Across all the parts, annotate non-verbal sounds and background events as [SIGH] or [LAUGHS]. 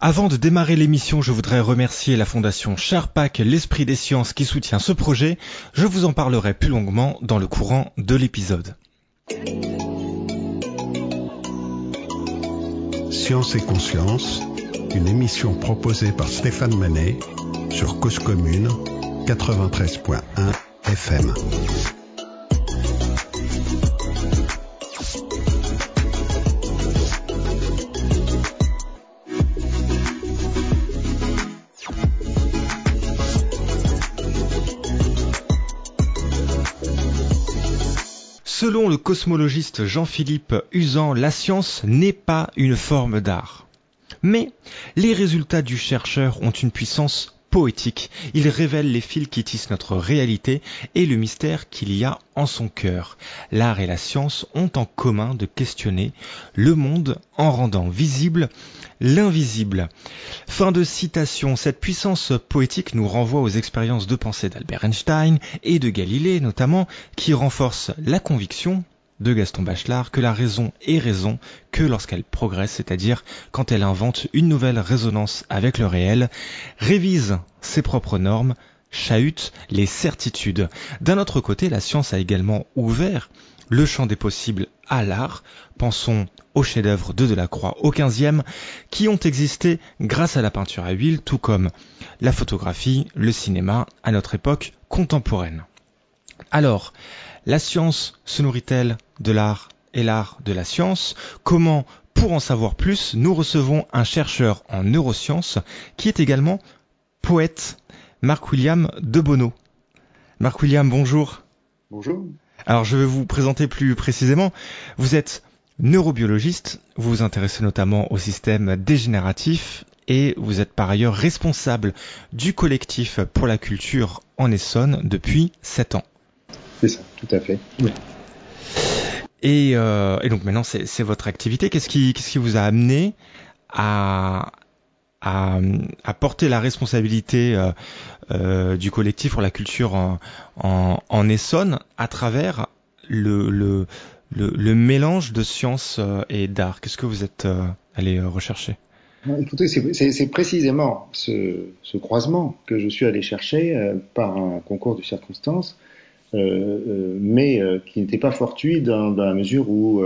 Avant de démarrer l'émission, je voudrais remercier la fondation Charpac, l'Esprit des Sciences qui soutient ce projet. Je vous en parlerai plus longuement dans le courant de l'épisode. Science et Conscience, une émission proposée par Stéphane Manet sur Cause Commune 93.1 FM. Selon le cosmologiste Jean-Philippe Usan, la science n'est pas une forme d'art. Mais les résultats du chercheur ont une puissance poétique. Ils révèlent les fils qui tissent notre réalité et le mystère qu'il y a en son cœur. L'art et la science ont en commun de questionner le monde en rendant visible l'invisible. Fin de citation. Cette puissance poétique nous renvoie aux expériences de pensée d'Albert Einstein et de Galilée notamment, qui renforcent la conviction de Gaston Bachelard que la raison est raison que lorsqu'elle progresse, c'est-à-dire quand elle invente une nouvelle résonance avec le réel, révise ses propres normes, chahute les certitudes. D'un autre côté, la science a également ouvert le champ des possibles à l'art. Pensons aux chefs-d'œuvre de Delacroix au XVe, qui ont existé grâce à la peinture à huile, tout comme la photographie, le cinéma à notre époque contemporaine. Alors, la science se nourrit-elle de l'art et l'art de la science? Comment, pour en savoir plus, nous recevons un chercheur en neurosciences qui est également poète, Marc-William Debono. Marc-William, bonjour. Bonjour. Alors je vais vous présenter plus précisément. Vous êtes neurobiologiste, vous vous intéressez notamment au système dégénératif et vous êtes par ailleurs responsable du collectif pour la culture en Essonne depuis 7 ans. C'est ça, tout à fait. Et, euh, et, donc maintenant c'est votre activité. Qu'est-ce qui, qu'est-ce qui vous a amené à, à, à porter la responsabilité euh, euh, du collectif pour la culture en, en, en Essonne à travers le, le, le, le mélange de science euh, et d'art? Qu'est-ce que vous êtes allé rechercher? Écoutez, c'est précisément ce, ce, croisement que je suis allé chercher par un concours de circonstances, mais qui n'était pas fortuit dans, dans, la mesure où,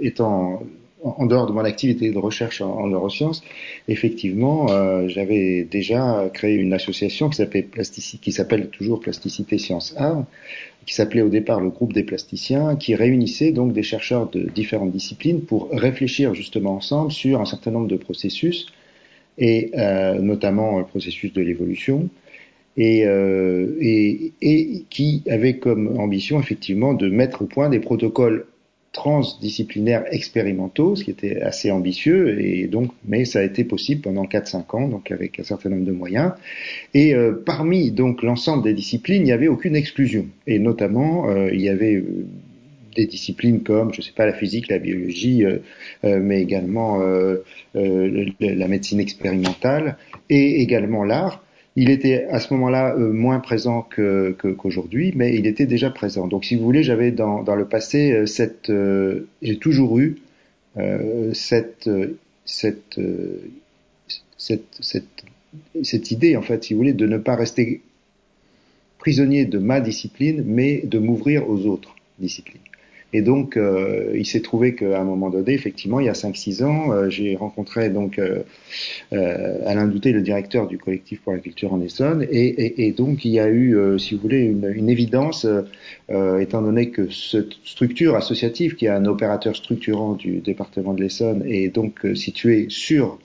étant en dehors de mon activité de recherche en, en neurosciences, effectivement, j'avais déjà créé une association qui s'appelle toujours Plasticité Sciences Art, qui s'appelait au départ le groupe des plasticiens, qui réunissait donc des chercheurs de différentes disciplines pour réfléchir justement ensemble sur un certain nombre de processus, et euh, notamment le processus de l'évolution, et, euh, et, et, qui avait comme ambition effectivement de mettre au point des protocoles transdisciplinaires expérimentaux, ce qui était assez ambitieux, et donc, mais ça a été possible pendant 4-5 ans, donc avec un certain nombre de moyens. Et euh, parmi donc l'ensemble des disciplines, il n'y avait aucune exclusion, et notamment euh, il y avait euh, des disciplines comme, je sais pas, la physique, la biologie, euh, euh, mais également la médecine expérimentale et également l'art il était à ce moment-là euh, moins présent qu'aujourd'hui, que, mais il était déjà présent. Donc, si vous voulez, j'avais dans, le passé euh, cette, euh, j'ai toujours eu cette, cette, cette, cette, cette idée, en fait, si vous voulez, de ne pas rester prisonnier de ma discipline, mais de m'ouvrir aux autres disciplines. Et donc, euh, il s'est trouvé qu'à un moment donné, effectivement, il y a 5-6 ans, euh, j'ai rencontré donc euh, Alain Douté, le directeur du collectif pour la culture en Essonne, et, donc il y a eu, si vous voulez, une, évidence, étant donné que cette structure associative, qui est un opérateur structurant du département de l'Essonne, est donc située sur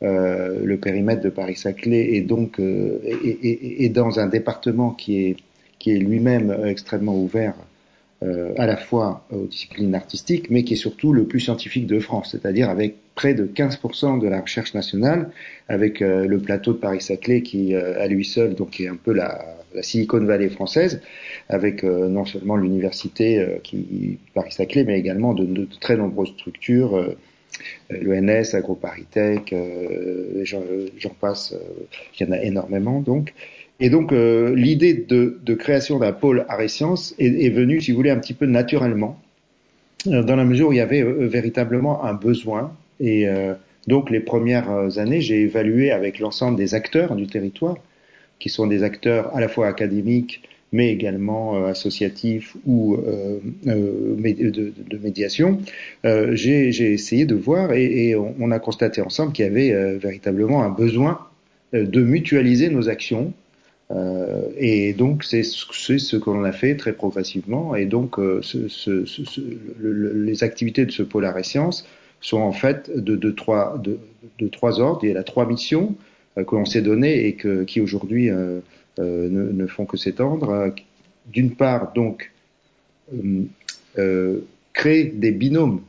le périmètre de Paris-Saclay, et donc et, dans un département qui est qui est lui-même extrêmement ouvert euh, à la fois aux disciplines artistiques, mais qui est surtout le plus scientifique de France, c'est-à-dire avec près de 15% de la recherche nationale, avec euh, le plateau de Paris-Saclay qui, euh, à lui seul, donc est un peu la, la Silicon Valley française, avec euh, non seulement l'université euh, qui Paris-Saclay, mais également de, de, très nombreuses structures. Euh, L'ENS, AgroParisTech, j'en passe, il y en a énormément donc. Et donc euh, l'idée de, création d'un pôle art et sciences est, venue, si vous voulez, un petit peu naturellement, euh, dans la mesure où il y avait euh, véritablement un besoin et Donc les premières années, j'ai évalué avec l'ensemble des acteurs du territoire, qui sont des acteurs à la fois académiques, mais également euh, associatifs ou de, médiation, j'ai essayé de voir et, et on, a constaté ensemble qu'il y avait véritablement un besoin de mutualiser nos actions. Et donc c'est ce que l'on a fait très progressivement. Et donc ce, ce, ce, le, les activités de ce pôle et sciences sont en fait de, de, trois, de, de trois ordres. Il y a trois missions que l'on s'est données et que, qui aujourd'hui euh, ne, ne, font que s'étendre. D'une part, donc, euh, euh, créer des binômes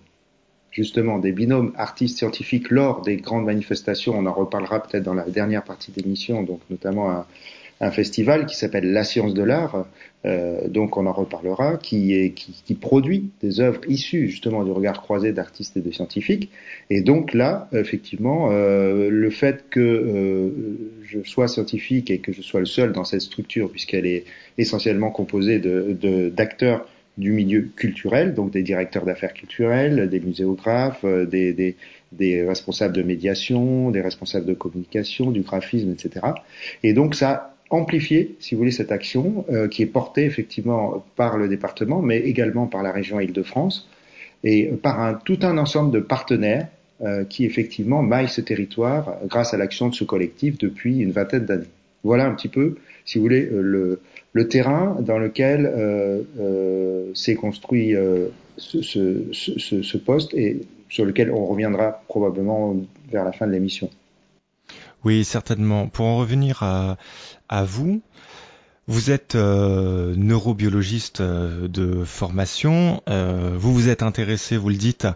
justement des binômes artistes scientifiques lors des grandes manifestations. On en reparlera peut-être dans la dernière partie de l'émission, donc notamment à, un festival qui s'appelle La Science de l'Art, euh, donc on en reparlera, qui, est, qui, qui, produit des œuvres issues justement du regard croisé d'artistes et de scientifiques. Et donc là, effectivement, euh, le fait que euh, je sois scientifique et que je sois le seul dans cette structure, puisqu'elle est essentiellement composée de, d'acteurs du milieu culturel, donc des directeurs d'affaires culturelles, des muséographes, euh, des, des, des, responsables de médiation, des responsables de communication, du graphisme, etc. Et donc ça amplifier, si vous voulez, cette action euh, qui est portée effectivement par le département, mais également par la région Île-de-France et par un, tout un ensemble de partenaires euh, qui effectivement maillent ce territoire grâce à l'action de ce collectif depuis une vingtaine d'années. Voilà un petit peu, si vous voulez, euh, le, terrain dans lequel s'est construit ce, ce poste et sur lequel on reviendra probablement vers la fin de l'émission. Oui, certainement. Pour en revenir à, à vous, vous êtes euh, neurobiologiste euh, de formation, euh, vous vous êtes intéressé, vous le dites,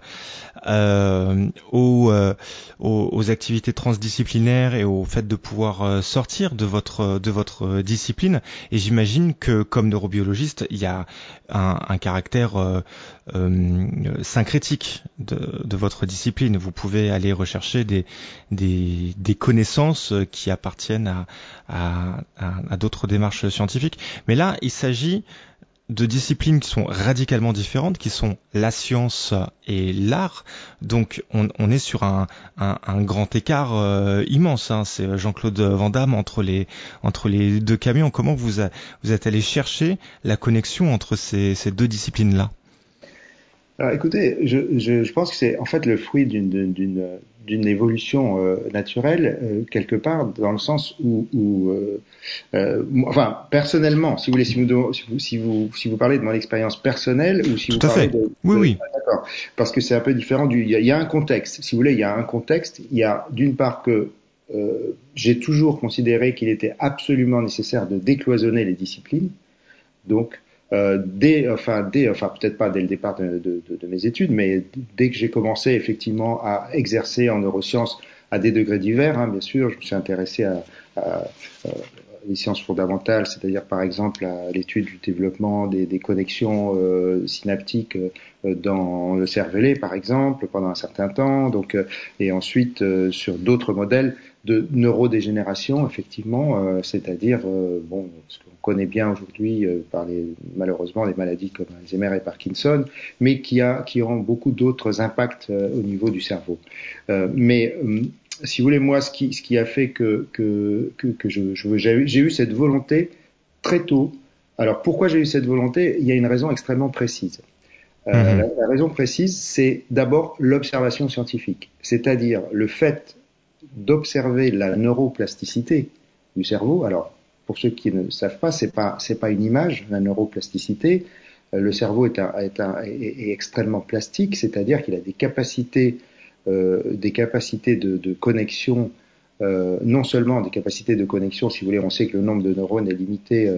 euh, aux, euh, aux, aux, activités transdisciplinaires et au fait de pouvoir sortir de votre de votre discipline. Et j'imagine que comme neurobiologiste, il y a un, un caractère syncrétique de, de, votre discipline. Vous pouvez aller rechercher des, des, des connaissances qui appartiennent à, à, à, à d'autres démarches Mais là, il s'agit de disciplines qui sont radicalement différentes, qui sont la science et l'art. Donc on, est sur un, grand écart euh, immense. Hein. C'est Jean-Claude Van Damme entre les, deux camions. Comment vous, êtes allé chercher la connexion entre ces deux disciplines-là? Alors écoutez, je, je, je pense que c'est en fait le fruit d'une évolution euh, naturelle euh, quelque part dans le sens où, où euh, euh enfin personnellement, si vous voulez, si vous si vous si vous, parlez de mon expérience personnelle ou si Tout vous à parlez fait. de, oui oui, ah, d'accord, parce que c'est un peu différent du il y, y, a, un contexte. Si vous voulez, il y a un contexte. Il y a d'une part que j'ai toujours considéré qu'il était absolument nécessaire de décloisonner les disciplines. Donc, euh, dès, enfin, dès, enfin peut-être pas dès le départ de, de, de, mes études, mais dès que j'ai commencé effectivement à exercer en neurosciences à des degrés divers, hein, bien sûr, je me suis intéressé à, à, euh, les sciences fondamentales, c'est-à-dire par exemple à l'étude du développement des, des connexions euh, synaptiques euh, dans le cervelet, par exemple, pendant un certain temps, donc euh, et ensuite sur d'autres modèles de neurodégénération, effectivement, c'est-à-dire bon, ce qu'on connaît bien aujourd'hui par les malheureusement les maladies comme Alzheimer et Parkinson, mais qui a qui ont beaucoup d'autres impacts au niveau du cerveau. mais si vous voulez, moi, ce qui, ce qui a fait que, que, que, que je, j'ai eu cette volonté très tôt. Alors, pourquoi j'ai eu cette volonté? Il y a une raison extrêmement précise. Euh, mhm. la, la, raison précise, c'est d'abord l'observation scientifique, c'est-à-dire le fait d'observer la neuroplasticité du cerveau. Alors, pour ceux qui ne savent pas, c'est pas c'est pas une image, la neuroplasticité. Euh, le cerveau est, est, est, extrêmement plastique, c'est-à-dire qu'il a des capacités euh, des capacités de, de connexion, euh, non seulement des capacités de connexion, si vous voulez, on sait que le nombre de neurones est limité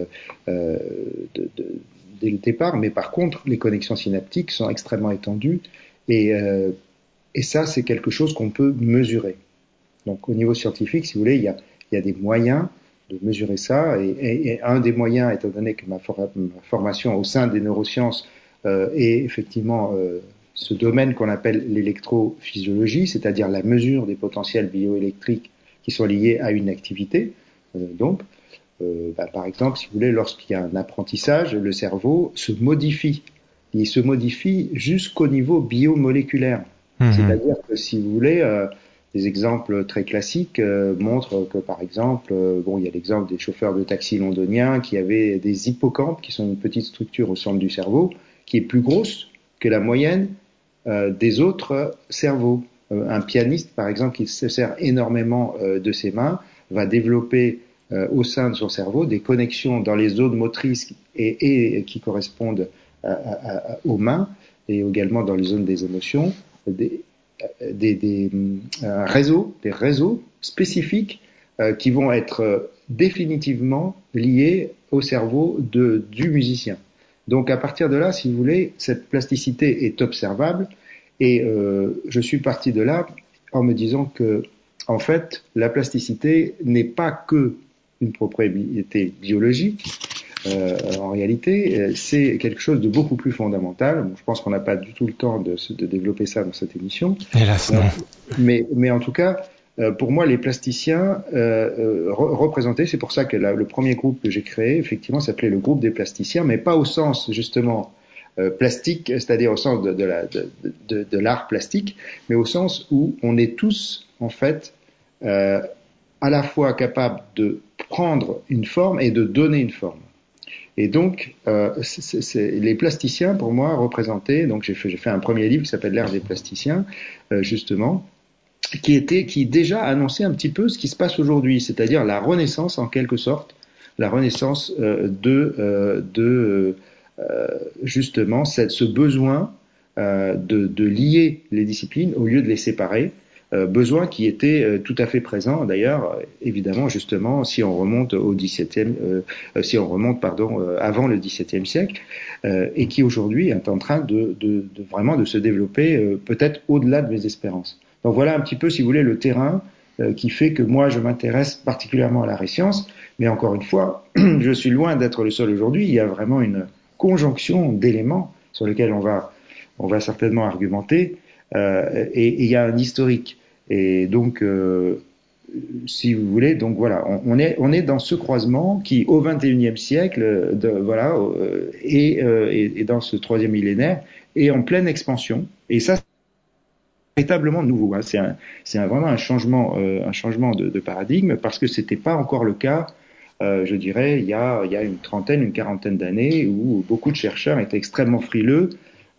dès le départ, mais par contre, les connexions synaptiques sont extrêmement étendues et, et ça, c'est quelque chose qu'on peut mesurer. Donc, au niveau scientifique, si vous voulez, il y a, il y a des moyens de mesurer ça. Et, et, et, un des moyens, étant donné que ma, for ma formation au sein des neurosciences euh, est effectivement euh, ce domaine qu'on appelle l'électrophysiologie, c'est-à-dire la mesure des potentiels bioélectriques qui sont liés à une activité. Euh, donc, euh, bah, par exemple, si vous voulez, lorsqu'il y a un apprentissage, le cerveau se modifie. Il se modifie jusqu'au niveau biomoléculaire. Mmh. C'est-à-dire que si vous voulez, euh, des exemples très classiques euh, montrent que, par exemple, euh, bon, il y a l'exemple des chauffeurs de taxi londoniens qui avaient des hippocampes, qui sont une petite structure au centre du cerveau, qui est plus grosse que la moyenne euh, des autres cerveaux. un pianiste, par exemple, qui se sert énormément de ses mains, va développer au sein de son cerveau des connexions dans les zones motrices et, et qui correspondent aux mains et également dans les zones des émotions, des, des un réseau, des réseaux spécifiques euh, qui vont être euh, définitivement liés au cerveau de, du musicien. Donc à partir de là, si vous voulez, cette plasticité est observable et euh, je suis parti de là en me disant que en fait, la plasticité n'est pas que une propriété biologique, euh, en réalité, euh, c'est quelque chose de beaucoup plus fondamental. Bon, je pense qu'on n'a pas du tout le temps de, de, développer ça dans cette émission. Hélas, non. mais, mais en tout cas, euh, pour moi, les plasticiens euh, représentés, c'est pour ça que la, le premier groupe que j'ai créé, effectivement, s'appelait le groupe des plasticiens, mais pas au sens justement plastique, c'est-à-dire au sens de, de l'art de, de, plastique, mais au sens où on est tous, en fait, à la fois capables de prendre une forme et de donner une forme. Et donc, euh, les plasticiens, pour moi, représentaient, donc j'ai fait, un premier livre qui s'appelle L'ère des plasticiens, euh, justement, qui était, qui déjà annonçait un petit peu ce qui se passe aujourd'hui, c'est-à-dire la renaissance, en quelque sorte, la renaissance euh, de, justement, ce besoin de, lier les disciplines au lieu de les séparer, besoin qui était euh, tout à fait présent d'ailleurs évidemment justement si on remonte au 17e euh, si on remonte pardon avant le 17e siècle et qui aujourd'hui est en train de, de, de, vraiment de se développer peut-être au-delà de mes espérances. Donc voilà un petit peu si vous voulez le terrain qui fait que moi je m'intéresse particulièrement à la science mais encore une fois [CLEARS THROAT] je suis loin d'être le seul aujourd'hui, il y a vraiment une conjonction d'éléments sur lesquels on va on va certainement argumenter euh, et il y a un historique. Et donc, euh, si vous voulez, donc voilà, on, est on est dans ce croisement qui, au 21e siècle, de, voilà, euh, et, euh, et, dans ce troisième millénaire, est en pleine expansion. Et ça, c'est véritablement nouveau. Hein. C'est un, c'est vraiment un changement, euh, un changement de, de, paradigme parce que c'était pas encore le cas. Euh, je dirais, il y, a, il y a une trentaine, une quarantaine d'années où beaucoup de chercheurs étaient extrêmement frileux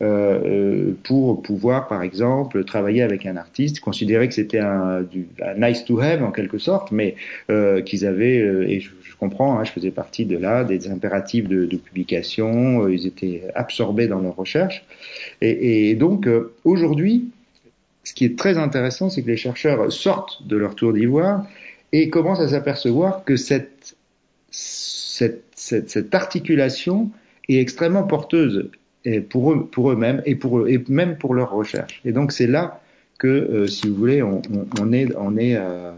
euh, euh, pour pouvoir, par exemple, travailler avec un artiste, considérer que c'était un, un, nice to have en quelque sorte, mais euh, qu'ils avaient, et je, je comprends, hein, je faisais partie de là, des impératifs de, de publication, ils étaient absorbés dans leur recherche. Et, et donc, aujourd'hui, ce qui est très intéressant, c'est que les chercheurs sortent de leur tour d'ivoire et commencent à s'apercevoir que cette, cette, cette, cette articulation est extrêmement porteuse et pour eux, pour eux-mêmes et pour eux, et même pour leur recherche. Et donc c'est là que, euh, si vous voulez, on, on, est, on est, euh,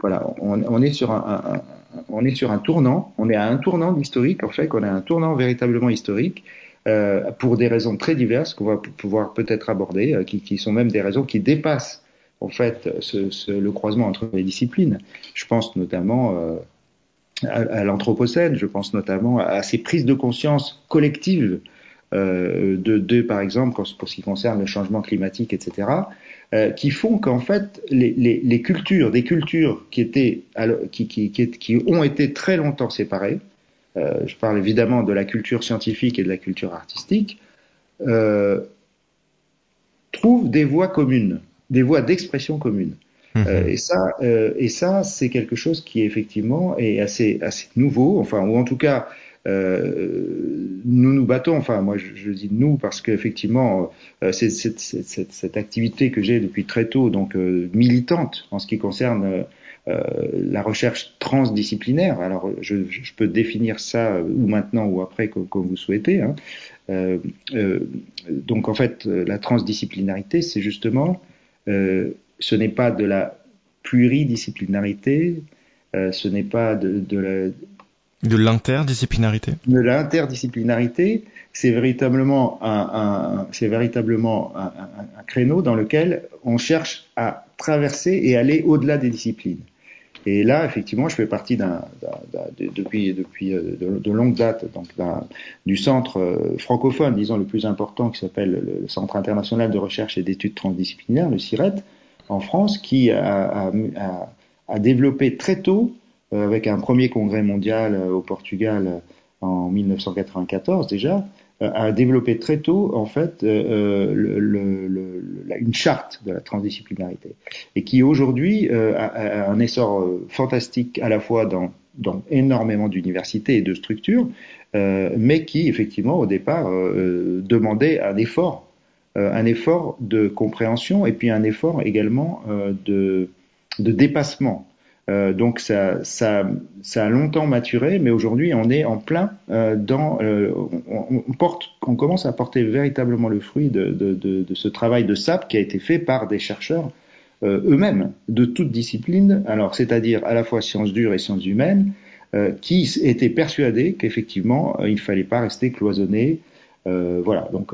voilà, on, on, est sur un, un, on est sur un tournant. On est à un tournant historique. En fait, qu'on a un tournant véritablement historique. Euh, pour des raisons très diverses qu'on va pouvoir peut-être aborder, euh, qui, qui, sont même des raisons qui dépassent en fait ce, ce, le croisement entre les disciplines. Je pense notamment euh, à, à l'anthropocène, je pense notamment à, ces prises de conscience collectives de, de, par exemple, pour ce qui concerne le changement climatique, etc., euh, qui font qu'en fait, les, les, les, cultures, des cultures qui étaient, qui, qui, qui, qui ont été très longtemps séparées, euh, je parle évidemment de la culture scientifique et de la culture artistique, euh, trouvent des voies communes, des voies d'expression communes. Mmh. Euh, et ça, euh, et ça, c'est quelque chose qui effectivement est assez, assez nouveau, enfin, ou en tout cas euh, nous nous battons, enfin moi je, dis nous parce qu'effectivement euh, c'est cette, activité que j'ai depuis très tôt, donc euh, militante en ce qui concerne euh, la recherche transdisciplinaire. Alors je, je, peux définir ça ou maintenant ou après comme, comme vous souhaitez. Hein. donc en fait la transdisciplinarité c'est justement ce n'est pas de la pluridisciplinarité, ce n'est pas de, de la de l'interdisciplinarité De l'interdisciplinarité, c'est véritablement un, un c'est véritablement un, un, créneau dans lequel on cherche à traverser et aller au-delà des disciplines. Et là, effectivement, je fais partie d'un, depuis depuis euh, de, de longue date donc du centre euh, francophone, disons le plus important, qui s'appelle le Centre international de recherche et d'études transdisciplinaires, le CIRET, en France qui a, développé très tôt, avec un premier congrès mondial au Portugal en 1994 déjà, a développé très tôt en fait une charte de la transdisciplinarité et qui aujourd'hui a, un essor fantastique à la fois dans énormément d'universités et de structures, euh, mais qui effectivement au départ euh, demandait un effort, euh, un effort de compréhension et puis un effort également de dépassement. Donc ça, a longtemps maturé, mais aujourd'hui on est en plein dans, on, on, commence à porter véritablement le fruit de, ce travail de SAP qui a été fait par des chercheurs eux-mêmes de toute discipline, alors c'est-à-dire à la fois sciences dures et sciences humaines, euh, qui étaient persuadés qu'effectivement euh, il fallait pas rester cloisonné. Euh, voilà, donc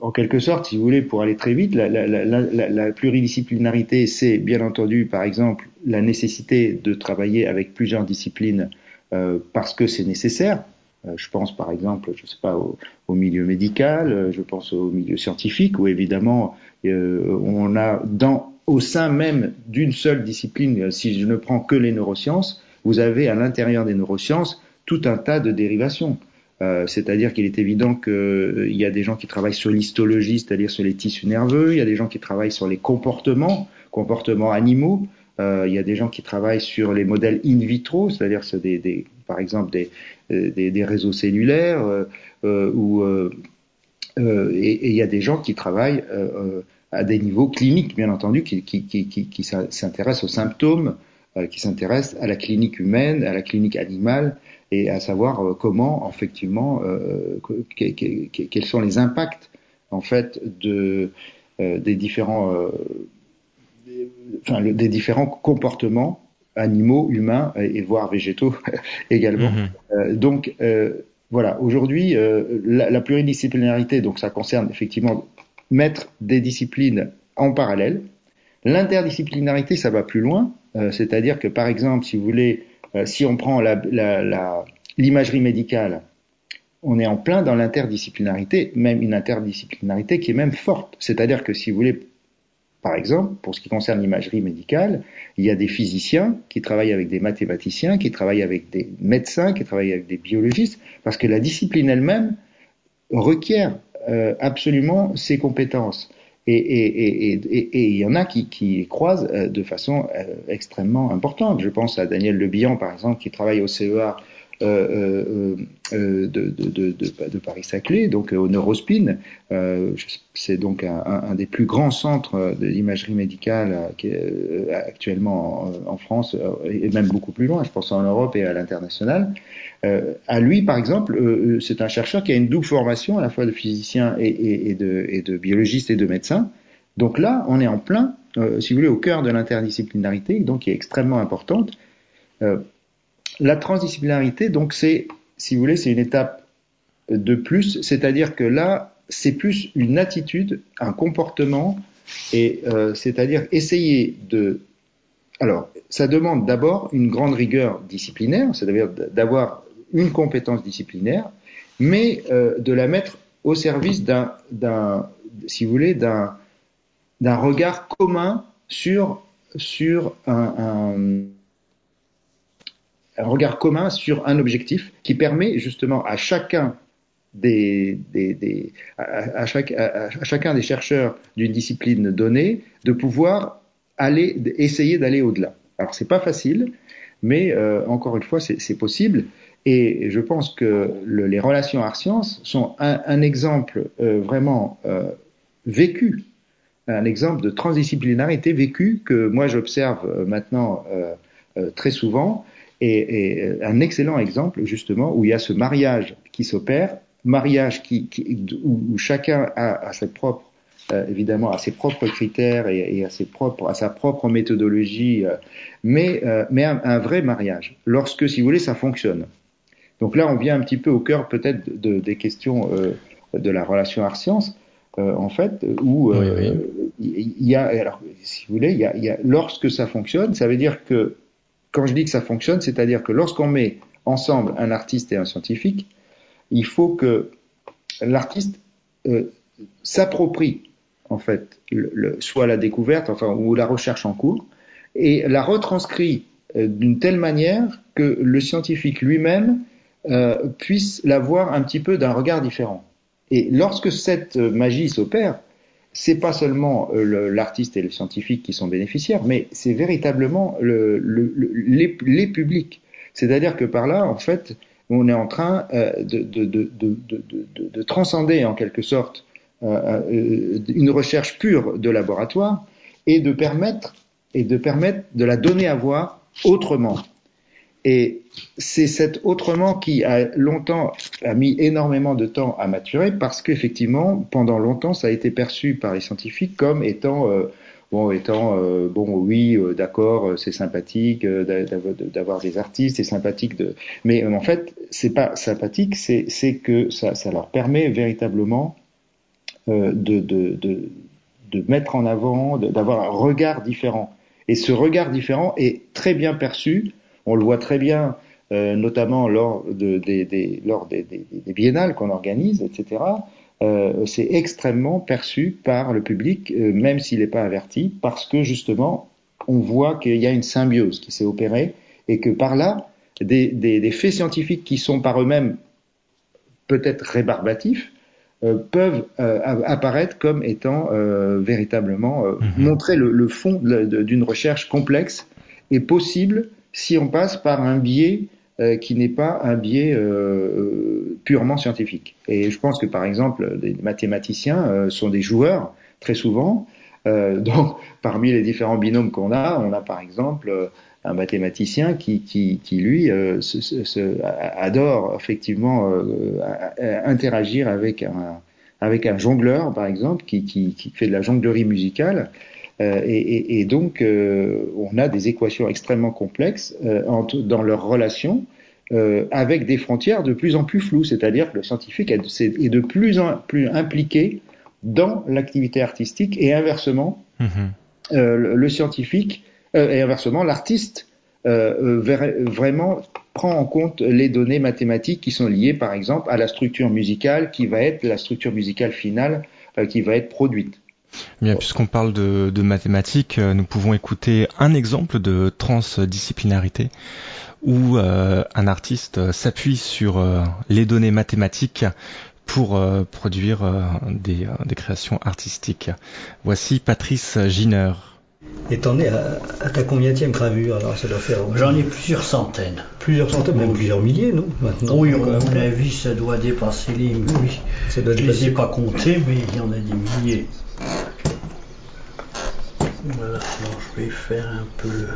en quelque sorte, si vous voulez, pour aller très vite, la, pluridisciplinarité, c'est bien entendu, par exemple, la nécessité de travailler avec plusieurs disciplines euh, parce que c'est nécessaire. Euh, je pense, par exemple, je sais pas, au, milieu médical, je pense au milieu scientifique, où évidemment, on a dans au sein même d'une seule discipline, si je ne prends que les neurosciences, vous avez à l'intérieur des neurosciences tout un tas de dérivations. Euh, c'est-à-dire qu'il est évident qu'il euh, y a des gens qui travaillent sur l'histologie, c'est-à-dire sur les tissus nerveux, il y a des gens qui travaillent sur les comportements, comportements animaux, euh, il y a des gens qui travaillent sur les modèles in vitro, c'est-à-dire par exemple des, réseaux cellulaires, ou, et, il y a des gens qui travaillent à des niveaux cliniques, bien entendu, qui, s'intéressent aux symptômes, qui s'intéresse à la clinique humaine, à la clinique animale, et à savoir euh, comment, effectivement, euh, quels sont les impacts en fait de des différents enfin, des différents comportements animaux, humains et, voire végétaux [LAUGHS] également. Mm-hmm. donc voilà, aujourd'hui la, la, pluridisciplinarité, donc ça concerne effectivement mettre des disciplines en parallèle. L'interdisciplinarité, ça va plus loin. Euh, c'est-à-dire que, par exemple, si vous voulez, euh, si on prend l'imagerie médicale, on est en plein dans l'interdisciplinarité, même une interdisciplinarité qui est même forte. C'est-à-dire que, si vous voulez, par exemple, pour ce qui concerne l'imagerie médicale, il y a des physiciens qui travaillent avec des mathématiciens, qui travaillent avec des médecins, qui travaillent avec des biologistes, parce que la discipline elle-même requiert euh, absolument ces compétences. Et il y en a qui, qui croisent euh, de façon euh, extrêmement importante. Je pense à Daniel Le Bihan, par exemple, qui travaille au CEA de, de, de, de, Paris-Saclay, donc au Neurospin. c'est donc un, un, des plus grands centres de l'imagerie médicale qui actuellement en, en, France, et même beaucoup plus loin, je pense en Europe et à l'international. Euh, à lui, par exemple, euh, euh, c'est un chercheur qui a une double formation, à la fois de physicien et, et, et, de, et de, biologiste et de médecin. Donc là, on est en plein, si vous voulez, au cœur de l'interdisciplinarité, donc qui est extrêmement importante. La transdisciplinarité, donc c'est, si vous voulez, c'est une étape de plus, c'est-à-dire que là, c'est plus une attitude, un comportement, et c'est-à-dire essayer de alors, ça demande d'abord une grande rigueur disciplinaire, c'est-à-dire d'avoir une compétence disciplinaire, mais euh, de la mettre au service d'un, d'un si vous voulez, d'un, d'un regard commun sur, sur un, un, un, regard commun sur un objectif qui permet justement à chacun des, des, des à, chacun des chercheurs d'une discipline donnée de pouvoir aller essayer d'aller au-delà. Alors c'est pas facile, mais euh, encore une fois c'est possible. Et je pense que le, les relations art-sciences sont un, exemple euh, vraiment euh, vécu, un exemple de transdisciplinarité vécu que moi j'observe euh, maintenant euh, très souvent, et, et, un excellent exemple justement où il y a ce mariage qui s'opère, mariage qui, qui où, où, chacun a, a ses propres évidemment à ses propres critères et, et, à ses propres à sa propre méthodologie, mais mais un, un vrai mariage. Lorsque si vous voulez ça fonctionne. Donc là, on vient un petit peu au cœur peut-être de, des questions euh, de la relation art-science, euh, en fait, où euh, il y a, alors, si vous voulez, il y a, il y a, lorsque ça fonctionne, ça veut dire que, quand je dis que ça fonctionne, c'est-à-dire que lorsqu'on met ensemble un artiste et un scientifique, il faut que l'artiste s'approprie en fait soit la découverte, enfin ou la recherche en cours, et la retranscrit euh, d'une telle manière que le scientifique lui-même euh, puisse la voir un petit peu d'un regard différent. Et lorsque cette magie s'opère, c'est pas seulement euh, l'artiste et le scientifique qui sont bénéficiaires, mais c'est véritablement le, le, les, les, publics. C'est-à-dire que par là, en fait, on est en train euh, de, de, de, de, transcender en quelque sorte euh, une recherche pure de laboratoire et de permettre et de permettre de la donner à voir autrement. Et c'est cet autrement qui a longtemps a mis énormément de temps à maturer parce qu'effectivement, pendant longtemps, ça a été perçu par les scientifiques comme étant euh, euh, bon, oui, euh, d'accord, c'est sympathique d'avoir des artistes, c'est sympathique de, mais en fait, c'est pas sympathique, c'est que ça, leur permet véritablement de, de mettre en avant, d'avoir un regard différent. Et ce regard différent est très bien perçu on le voit très bien, euh, notamment lors, de, des, lors des, biennales qu'on organise, etc. Euh, c'est extrêmement perçu par le public, euh, même s'il n'est pas averti, parce que justement, on voit qu'il y a une symbiose qui s'est opérée et que par là, des, faits scientifiques qui sont par eux-mêmes peut-être rébarbatifs, peuvent apparaître comme étant véritablement mm-hmm. montrer le, fond d'une recherche complexe et possible si on passe par un biais euh, qui n'est pas un biais euh, euh, purement scientifique. Et je pense que par exemple, les mathématiciens sont des joueurs très souvent. donc, [LAUGHS] parmi les différents binômes qu'on a, on a par exemple un mathématicien qui, qui, qui lui se, adore effectivement interagir avec un, avec un jongleur, par exemple, qui, qui, qui fait de la jonglerie musicale euh, et, et, et, donc, euh, on a des équations extrêmement complexes euh, dans leurs relations avec des frontières de plus en plus floues. C'est-à-dire que le scientifique est de plus en plus impliqué dans l'activité artistique et inversement, mm-hmm. le, le, scientifique et inversement, l'artiste vraiment prend en compte les données mathématiques qui sont liées, par exemple, à la structure musicale qui va être la structure musicale finale qui va être produite. Bien, puisqu'on parle de, de, mathématiques, euh, nous pouvons écouter un exemple de transdisciplinarité où euh, un artiste s'appuie sur euh, les données mathématiques pour produire des, des, créations artistiques. Voici Patrice Giner. Et t'en es à, à, ta combienième gravure alors ça doit faire J'en ai plusieurs centaines. Plusieurs centaines, même plusieurs milliers, non Maintenant. Oui, à mon avis, ça doit dépasser les. Oui. Ça doit Je ne les ai pas comptés, mais il y en a des milliers. Voilà, alors je vais faire un peu le.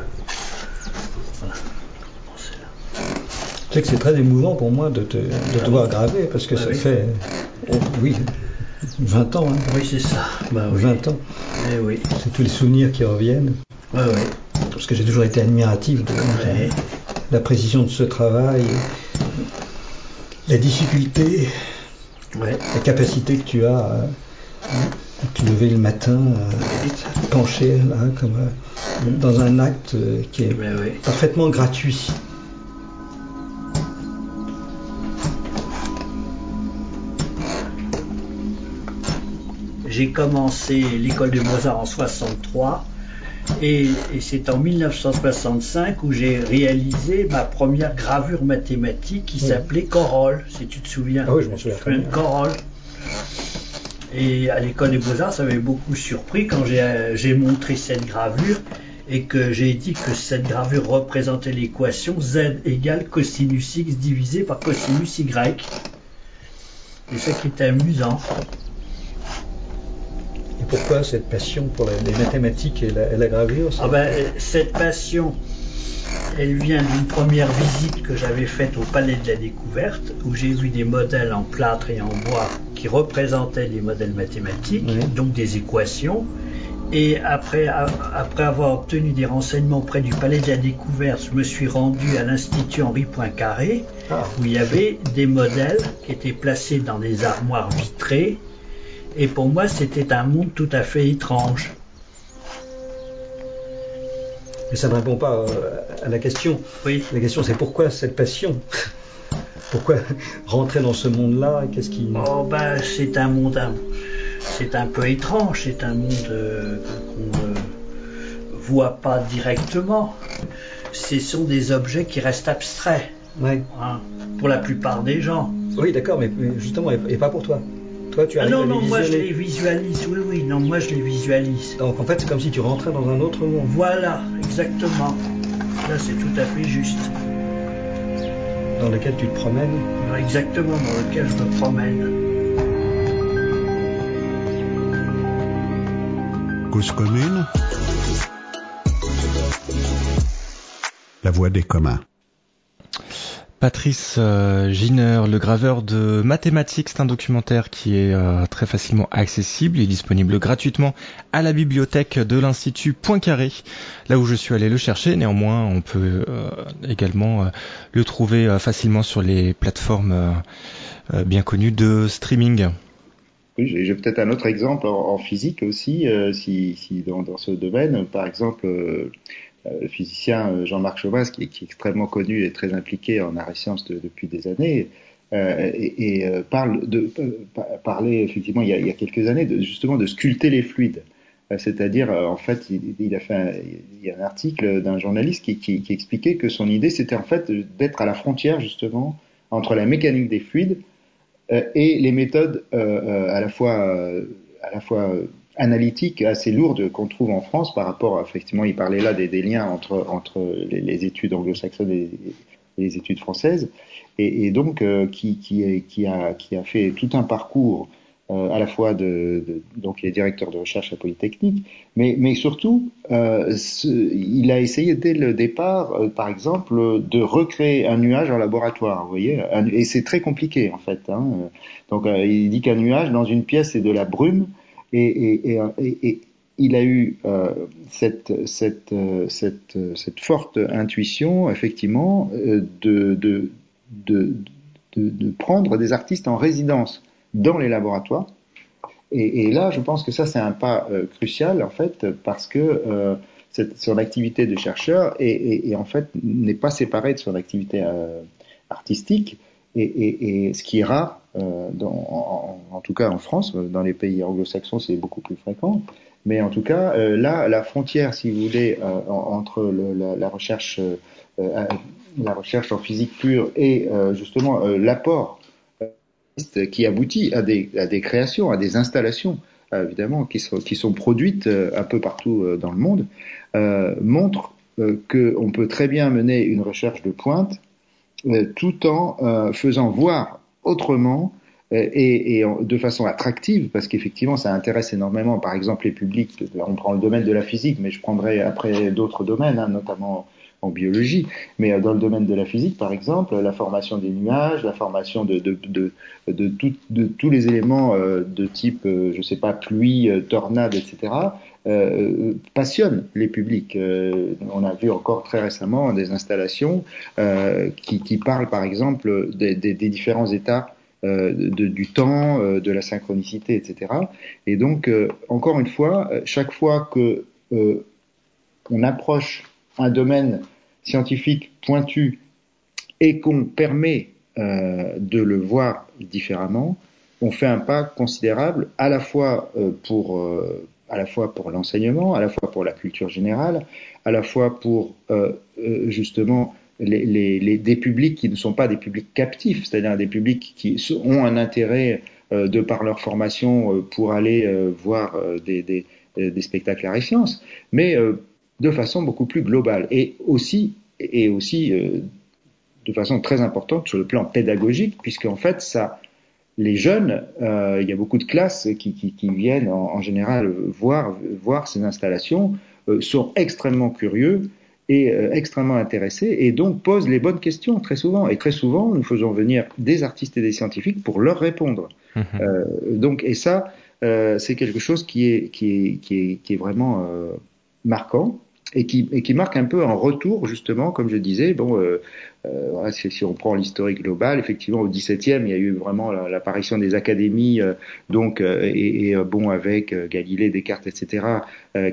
Voilà. Tu sais que c'est très émouvant pour moi de te, de te voir graver parce que ah ça fait. Oh, oui, 20 ans. Hein. Oui, c'est ça. Bah, 20 ans. Eh oui. C'est tous les souvenirs qui reviennent. Oui, oui. Parce que j'ai toujours été admiratif de la précision de ce travail, la difficulté, la capacité que tu as à, te lever le matin, à pencher là, comme euh, dans un acte euh, qui est parfaitement gratuit. J'ai commencé l'école de Mozart en 63 et, c'est en 1965 où j'ai réalisé ma première gravure mathématique qui s'appelait Corolle, si tu te souviens. Ah oui, je m'en souviens. Corolle. Et à l'école des beaux-arts, ça m'avait beaucoup surpris quand j'ai montré cette gravure et que j'ai dit que cette gravure représentait l'équation z égale cosinus x divisé par cosinus y. C'est ça qui était amusant. Et pourquoi cette passion pour les mathématiques et la, gravure ah ben, Cette passion, elle vient d'une première visite que j'avais faite au Palais de la Découverte, où j'ai vu des modèles en plâtre et en bois qui représentaient les modèles mathématiques, donc des équations. Et après, après avoir obtenu des renseignements auprès du Palais de la Découverte, je me suis rendu à l'Institut Henri Poincaré, ah. où il y avait des modèles qui étaient placés dans des armoires vitrées. Et pour moi, c'était un monde tout à fait étrange. Mais ça ne répond pas euh, à la question. Oui. La question, c'est pourquoi cette passion? Pourquoi rentrer dans ce monde-là? Qu'est-ce qui Oh ben, c'est un monde. c'est un peu étrange, c'est un monde euh, qu'on ne voit pas directement. Ce sont des objets qui restent abstraits hein, pour la plupart des gens. Oui, d'accord, mais justement, et pas pour toi. Toi, tu ah non, non, moi je les visualise, oui, oui, non, moi je les visualise. Donc en fait, c'est comme si tu rentrais dans un autre monde. Voilà, exactement. Là, c'est tout à fait juste. Dans lequel tu te promènes Exactement, dans lequel je me promène. Cause commune La voix des communs. Patrice euh, Giner, le graveur de mathématiques, c'est un documentaire qui est euh, très facilement accessible. Est disponible gratuitement à la bibliothèque de l'Institut Poincaré, là où je suis allé le chercher. Néanmoins, on peut euh, également le trouver facilement sur les plateformes bien connues de streaming. Oui, j'ai peut-être un autre exemple en, physique aussi, si, dans, dans, ce domaine, par exemple le physicien euh, Jean-Marc Chauvin, qui, qui, est extrêmement connu et très impliqué en arts et sciences depuis des années, euh, et, et euh, parle de parler effectivement il y, a, il y, a, quelques années de, justement de sculpter les fluides. C'est-à-dire, en fait, il, a fait un, il y a un article d'un journaliste qui, qui, qui, expliquait que son idée, c'était en fait d'être à la frontière justement entre la mécanique des fluides et les méthodes à la fois à la fois analytique assez lourde qu'on trouve en France par rapport, effectivement, il parlait là des, liens entre, entre les, études anglo-saxonnes et, les études françaises, et, donc euh, qui, qui, qui, a, qui a fait tout un parcours euh, à la fois de, de, donc il est directeur de recherche à Polytechnique, mais, mais surtout euh, il a essayé dès le départ, euh, par exemple, de recréer un nuage en laboratoire, vous voyez, et c'est très compliqué en fait. Hein. Donc il dit qu'un nuage dans une pièce c'est de la brume et, il a eu euh, euh, euh, cette, forte intuition, effectivement, de, prendre des artistes en résidence dans les laboratoires. Et, là, je pense que ça, c'est un pas crucial, en fait, parce que son activité de chercheur est, en fait n'est pas séparée de son activité artistique. Et, ce qui est rare, euh, en, tout cas en France, dans les pays anglo-saxons c'est beaucoup plus fréquent, mais en tout cas euh, là, la frontière, si vous voulez, euh, entre la, recherche, euh, la recherche en physique pure et euh, justement l'apport qui aboutit à des, créations, à des installations, évidemment, qui sont, qui sont produites un peu partout dans le monde, montre qu'on peut très bien mener une recherche de pointe euh, tout en euh, faisant voir autrement euh, et, et, de façon attractive, parce qu'effectivement, ça intéresse énormément, par exemple, les publics. On prend le domaine de la physique, mais je prendrai après d'autres domaines, hein, notamment en biologie. Mais dans le domaine de la physique, par exemple, la formation des nuages, la formation de, tous les éléments de type, je sais pas, pluie, tornade, etc., euh, passionne les publics. Euh, on a vu encore très récemment des installations euh, qui, parlent par exemple des, différents états euh, du temps, euh, de la synchronicité, etc. Et donc, encore une fois, chaque fois que on approche un domaine scientifique pointu et qu'on permet de le voir différemment, on fait un pas considérable à la fois pour à la fois pour l'enseignement, à la fois pour la culture générale, à la fois pour euh, euh, justement les, des publics qui ne sont pas des publics captifs, c'est-à-dire des publics qui ont un intérêt euh, de par leur formation euh, pour aller euh, voir euh, des, spectacles à sciences, mais de façon beaucoup plus globale et aussi et aussi de façon très importante sur le plan pédagogique, puisque en fait ça les jeunes, euh, il y a beaucoup de classes qui, qui, qui viennent en, en, général voir, voir ces installations, euh, sont extrêmement curieux et euh, extrêmement intéressés et donc posent les bonnes questions très souvent. Et très souvent, nous faisons venir des artistes et des scientifiques pour leur répondre. Mmh. donc, et ça, c'est quelque chose qui est, qui est, qui est, qui est vraiment marquant et qui, et qui marque un peu un retour justement, comme je disais, bon, euh, euh, si, on prend l'historique global, effectivement au XVIIe, il y a eu vraiment l'apparition des académies, euh, donc euh, et, et, euh, bon avec euh, Galilée, Descartes, etc.,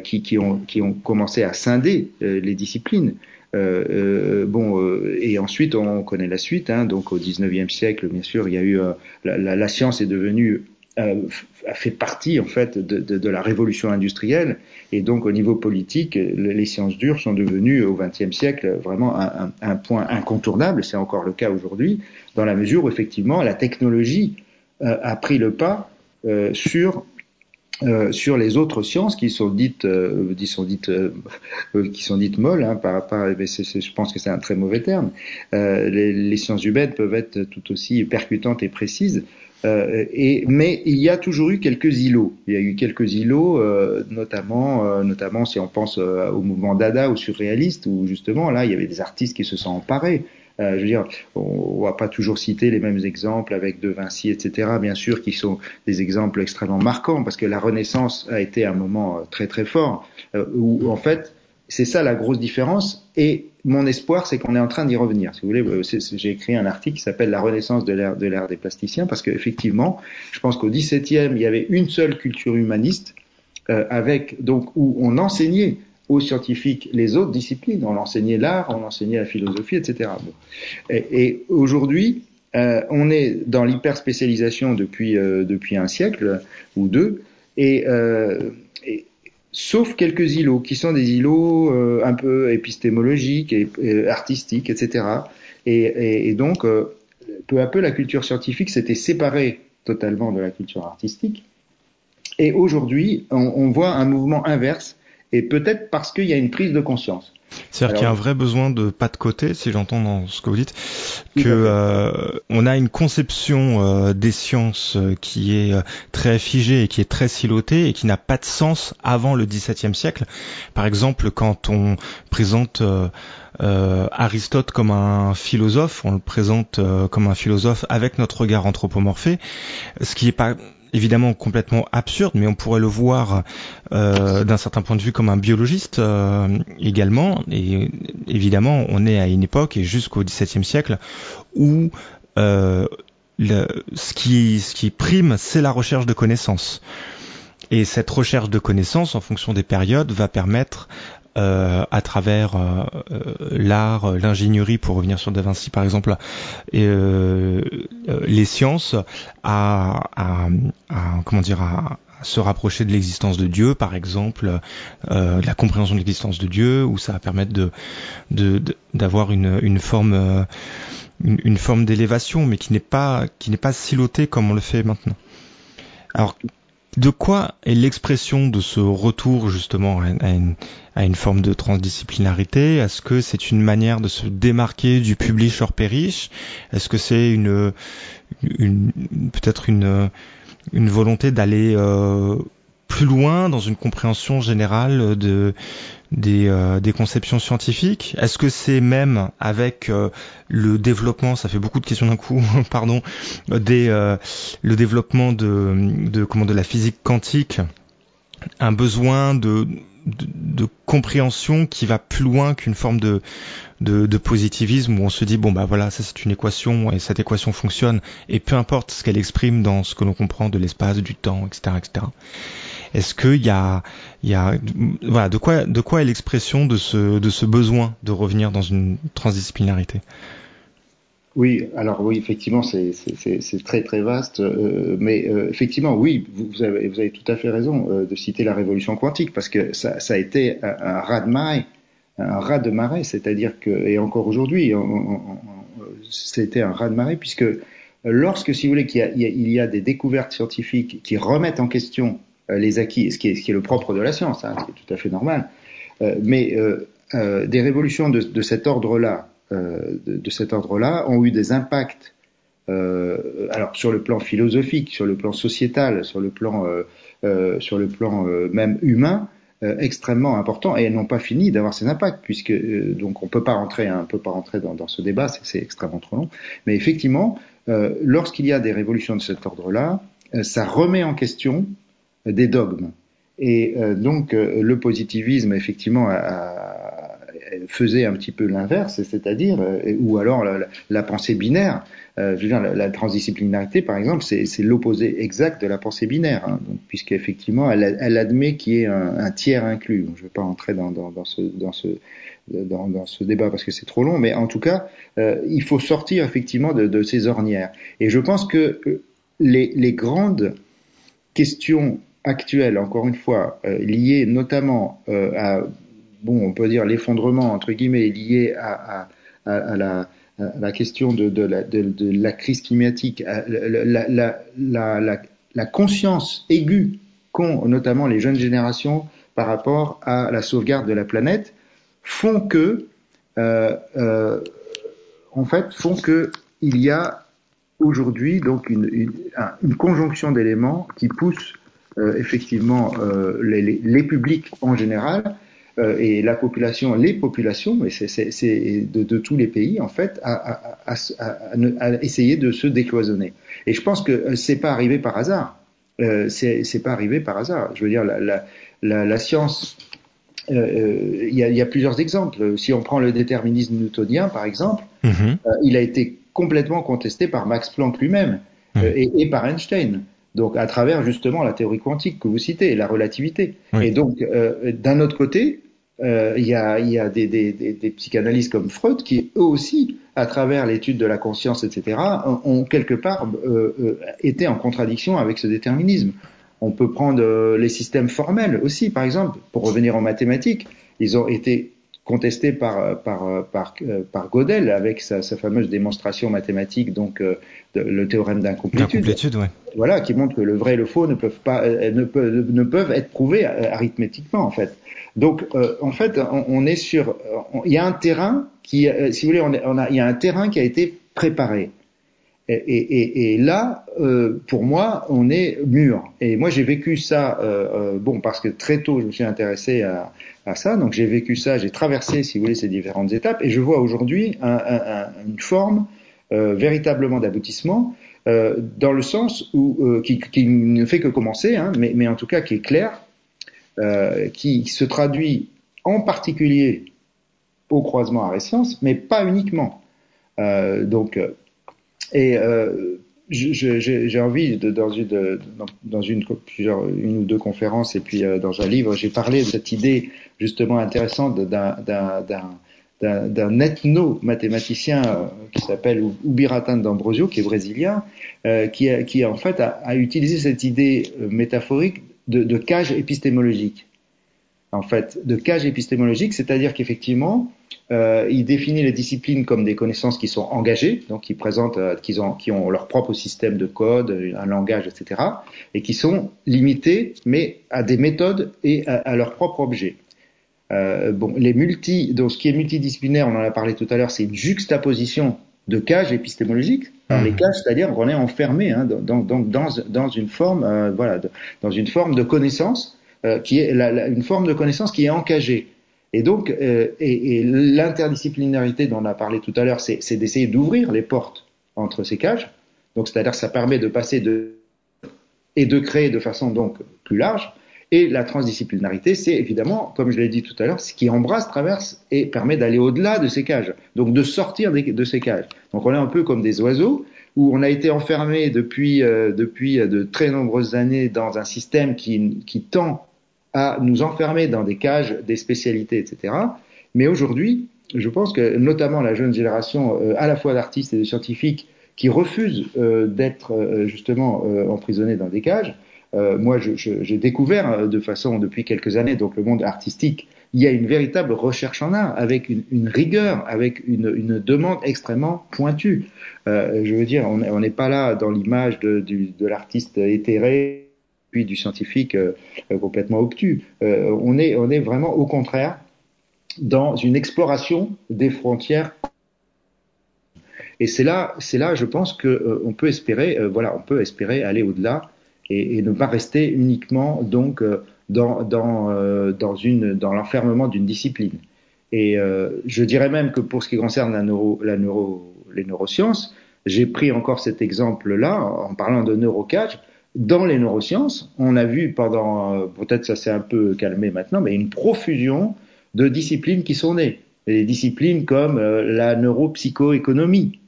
qui, qui, ont, qui ont commencé à scinder les disciplines. bon, et ensuite on connaît la suite. Hein, donc au XIXe siècle, bien sûr, il y a eu la, la, science est devenue a fait partie en fait de, de, de, la révolution industrielle et donc au niveau politique, les sciences dures sont devenues au XXe siècle vraiment un, un, point incontournable. C'est encore le cas aujourd'hui, dans la mesure où effectivement la technologie a pris le pas sur euh, sur les autres sciences qui sont dites, euh, qui sont dites, euh, qui sont dites molles, hein, par, par, je pense que c'est un très mauvais terme. Les, les, sciences humaines peuvent être tout aussi percutantes et précises. Et, mais il y a toujours eu quelques îlots. Il y a eu quelques îlots, notamment, notamment si on pense au mouvement Dada ou surréaliste, où justement là il y avait des artistes qui se sont emparés euh, je veux dire, on, va pas toujours citer les mêmes exemples avec De Vinci, etc. Bien sûr, qui sont des exemples extrêmement marquants, parce que la Renaissance a été un moment euh, très très fort euh, où en fait c'est ça la grosse différence. Et mon espoir, c'est qu'on est en train d'y revenir. Si vous voulez, j'ai écrit un article qui s'appelle La Renaissance de l'ère de l'ère des plasticiens, parce qu'effectivement, je pense qu'au XVIIe, il y avait une seule culture humaniste, avec donc où on enseignait aux scientifiques les autres disciplines. On enseignait l'art, on enseignait la philosophie, etc. Et, aujourd'hui, euh, on est dans l'hyperspécialisation depuis euh, depuis un siècle ou deux, et, euh, sauf quelques îlots qui sont des îlots euh, un peu épistémologiques et, artistiques, etc. Et, donc euh, peu à peu, la culture scientifique s'était séparée totalement de la culture artistique. Et aujourd'hui, on, on voit un mouvement inverse et peut-être parce qu'il y a une prise de conscience. C'est-à-dire qu'il y a un vrai besoin de pas de côté, si j'entends dans ce que vous dites, que euh, on a une conception euh, des sciences euh, qui est euh, très figée et qui est très silotée et qui n'a pas de sens avant le XVIIe siècle. Par exemple, quand on présente Aristote comme un philosophe, on le présente comme un philosophe avec notre regard anthropomorphé, ce qui est pas évidemment complètement absurde, mais on pourrait le voir euh, d'un certain point de vue comme un biologiste euh, également. Et évidemment, on est à une époque et jusqu'au XVIIe siècle où euh, le, ce, qui, ce qui prime, c'est la recherche de connaissances. Et cette recherche de connaissances, en fonction des périodes, va permettre euh, à travers euh, euh, l'art, l'ingénierie, pour revenir sur Da Vinci par exemple, et, les sciences, à, à, à, comment dire, à, se rapprocher de l'existence de Dieu, par exemple, euh, de la compréhension de l'existence de Dieu, où ça va permettre de d'avoir de, une, une forme une, une forme d'élévation, mais qui n'est pas qui n'est pas silotée comme on le fait maintenant. Alors de quoi est l'expression de ce retour justement à une, forme de transdisciplinarité? Est-ce que c'est une manière de se démarquer du public hors périche Est-ce que c'est une, peut-être une, une volonté d'aller euh, plus loin dans une compréhension générale de des, euh, des conceptions scientifiques Est-ce que c'est même avec euh, le développement, ça fait beaucoup de questions d'un coup, [LAUGHS] pardon, des, euh, le développement de, de, comment, de la physique quantique, un besoin de, de, de compréhension qui va plus loin qu'une forme de, de, de, positivisme où on se dit bon bah voilà ça c'est une équation et cette équation fonctionne et peu importe ce qu'elle exprime dans ce que l'on comprend de l'espace, du temps, etc., etc. Est-ce qu'il y a, il y a, voilà, de quoi, est l'expression de ce, besoin de revenir dans une transdisciplinarité? Oui, alors oui, effectivement, c'est très très vaste, euh, mais euh, effectivement, oui, vous, avez, tout à fait raison euh, de citer la révolution quantique parce que ça, a été un, un raz de marée, un raz de marée, c'est-à-dire que et encore aujourd'hui, c'était un raz de marée puisque lorsque, si vous voulez, qu'il y, il y, a des découvertes scientifiques qui remettent en question les acquis, ce qui, est, ce qui est le propre de la science, hein, ce qui est tout à fait normal. Euh, mais euh, des révolutions de, de cet ordre-là, de, de, cet ordre-là, ont eu des impacts. alors sur le plan philosophique, sur le plan sociétal, sur le plan, sur le plan même humain, extrêmement importants et elles n'ont pas fini d'avoir ces impacts puisque donc on peut pas rentrer hein, on peut pas rentrer dans, dans ce débat c'est extrêmement trop long mais effectivement lorsqu'il y a des révolutions de cet ordre-là ça remet en question des dogmes. Et euh, donc euh, le positivisme, effectivement, faisait un petit peu l'inverse, c'est-à-dire, euh, ou alors la, pensée binaire. je veux la, transdisciplinarité, par exemple, c'est l'opposé exact de la pensée binaire, hein, puisqu'effectivement, elle, admet qu'il y ait un, tiers inclus. je ne vais pas entrer dans, ce, débat parce que c'est trop long, mais en tout cas, il faut sortir effectivement de, ces ornières. Et je pense que les grandes questions actuelles, encore une fois, liées notamment à, bon, on peut dire l'effondrement entre guillemets lié à, à, à la la question de, la, de, la, crise climatique, la, la, la conscience aiguë qu'ont notamment les jeunes générations par rapport à la sauvegarde de la planète, font que, euh, euh, en fait, font que il y a aujourd'hui donc une, une, une conjonction d'éléments qui poussent euh, effectivement euh, les, les, les, publics en général euh, et la population, les populations, mais c'est de, de, tous les pays en fait, à, à, à, à, essayer de se décloisonner. Et je pense que euh, c'est pas arrivé par hasard. Euh, c'est pas arrivé par hasard. Je veux dire, la, la, la, la science il euh, y, a, y, a, plusieurs exemples. Si on prend le déterminisme newtonien, par exemple, mm -hmm. euh, il a été complètement contesté par Max Planck lui-même mm -hmm. et, et, par Einstein. Donc, à travers justement la théorie quantique que vous citez, la relativité. Oui. Et donc, euh, d'un autre côté, il y a, y a des, des, des, des, psychanalystes comme Freud qui, eux aussi, à travers l'étude de la conscience, etc., ont, ont quelque part été en contradiction avec ce déterminisme. On peut prendre euh, les systèmes formels aussi, par exemple, pour revenir en mathématiques. Ils ont été contestés par, euh, par, euh, par, par Gödel avec sa, sa, fameuse démonstration mathématique, donc de, le théorème d'incomplétude. Ouais. Voilà, qui montre que le vrai et le faux ne peuvent pas, ne peuvent, ne peuvent être prouvés arithmétiquement, en fait. Donc, euh, en fait, on, on est sur, il y a un terrain qui, euh, si vous voulez, on, on a, il y a un terrain qui a été préparé. Et, là, euh, pour moi, on est mûr. Et moi, j'ai vécu ça, euh, euh, bon, parce que très tôt, je me suis intéressé à, à ça. Donc, j'ai vécu ça, j'ai traversé, si vous voulez, ces différentes étapes. Et je vois aujourd'hui un, un, une forme véritablement d'aboutissement, dans le sens où qui, ne fait que commencer, hein, mais, en tout cas qui est clair, qui se traduit en particulier au croisement arrêt science, mais pas uniquement. donc et euh, j'ai envie, de, dans, une, dans une, plusieurs, une ou deux conférences et puis euh, dans un livre, j'ai parlé de cette idée justement intéressante d'un ethno-mathématicien euh, qui s'appelle Ubiratan d'Ambrosio, qui est brésilien, euh, qui, a, qui en fait a, a, utilisé cette idée euh, métaphorique de, de cage épistémologique. En fait, de cage épistémologique, c'est-à-dire qu'effectivement, euh, il définit les disciplines comme des connaissances qui sont engagées, donc qui présentent, euh, qui, ont, qui ont leur propre système de code, un langage, etc., et qui sont limitées, mais à des méthodes et à, à leur propre objet. Euh, bon, les multi, donc ce qui est multidisciplinaire, on en a parlé tout à l'heure, c'est une juxtaposition de cages épistémologiques. Alors, mmh. Les cages, c'est-à-dire qu'on est enfermé hein, dans, dans, dans, dans, une forme, euh, voilà, de, dans une forme de connaissance euh, qui est la, la, une forme de connaissance qui est encagée. Et donc, euh, et, et l'interdisciplinarité dont on a parlé tout à l'heure, c'est d'essayer d'ouvrir les portes entre ces cages. Donc, c'est-à-dire ça permet de passer de et de créer de façon donc plus large. Et la transdisciplinarité, c'est évidemment, comme je l'ai dit tout à l'heure, ce qui embrasse, traverse et permet d'aller au-delà de ces cages, donc de sortir des, de ces cages. Donc on est un peu comme des oiseaux où on a été enfermé depuis euh, depuis de très nombreuses années dans un système qui, qui tend à nous enfermer dans des cages, des spécialités, etc. Mais aujourd'hui, je pense que notamment la jeune génération, euh, à la fois d'artistes et de scientifiques, qui refusent euh, d'être euh, justement euh, emprisonnés dans des cages. Euh, moi, j'ai découvert de façon depuis quelques années, donc le monde artistique, il y a une véritable recherche en art, avec une, une rigueur, avec une, une, demande extrêmement pointue. je veux dire, on n'est pas là dans l'image de, de l'artiste éthéré puis du scientifique euh, complètement obtus. Euh, on, est, on est vraiment au contraire dans une exploration des frontières. Et c'est là, c'est là, je pense que euh, on peut espérer, euh, voilà, on peut espérer aller au-delà et, et, ne pas rester uniquement donc euh, dans dans euh, dans une dans l'enfermement d'une discipline. Et je dirais même que pour ce qui concerne la neuro, la neuro, les neurosciences, j'ai pris encore cet exemple-là en parlant de neurocage dans les neurosciences, on a vu pendant, euh, peut-être ça s'est un peu calmé maintenant, mais une profusion de disciplines qui sont nées. Des disciplines comme euh, la neuropsychoéconomie,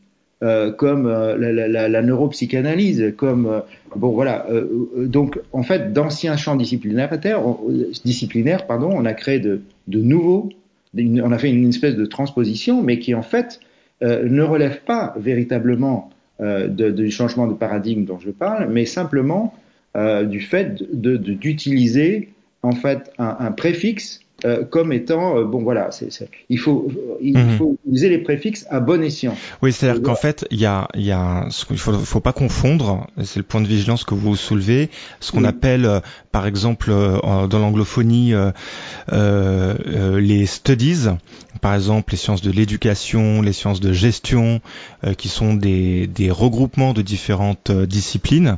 euh, comme euh, la, la, la, neuropsychanalyse, comme euh, bon voilà. donc en fait, d'anciens champs disciplinaires, disciplinaires, pardon, on a créé de, de nouveaux, on a fait une espèce de transposition, mais qui en fait ne relève pas véritablement euh, de, du changement de paradigme dont je parle, mais simplement du fait d'utiliser en fait un préfixe euh, comme étant euh, bon voilà c'est, il faut il mhm. faut utiliser les préfixes à bon escient. Oui, c'est-à-dire qu'en fait il y a il y a il faut faut pas confondre, c'est le point de vigilance que vous soulevez, ce qu'on appelle euh, par exemple dans l'anglophonie les studies, par exemple les sciences de l'éducation, les sciences de gestion, qui sont des des regroupements de différentes disciplines,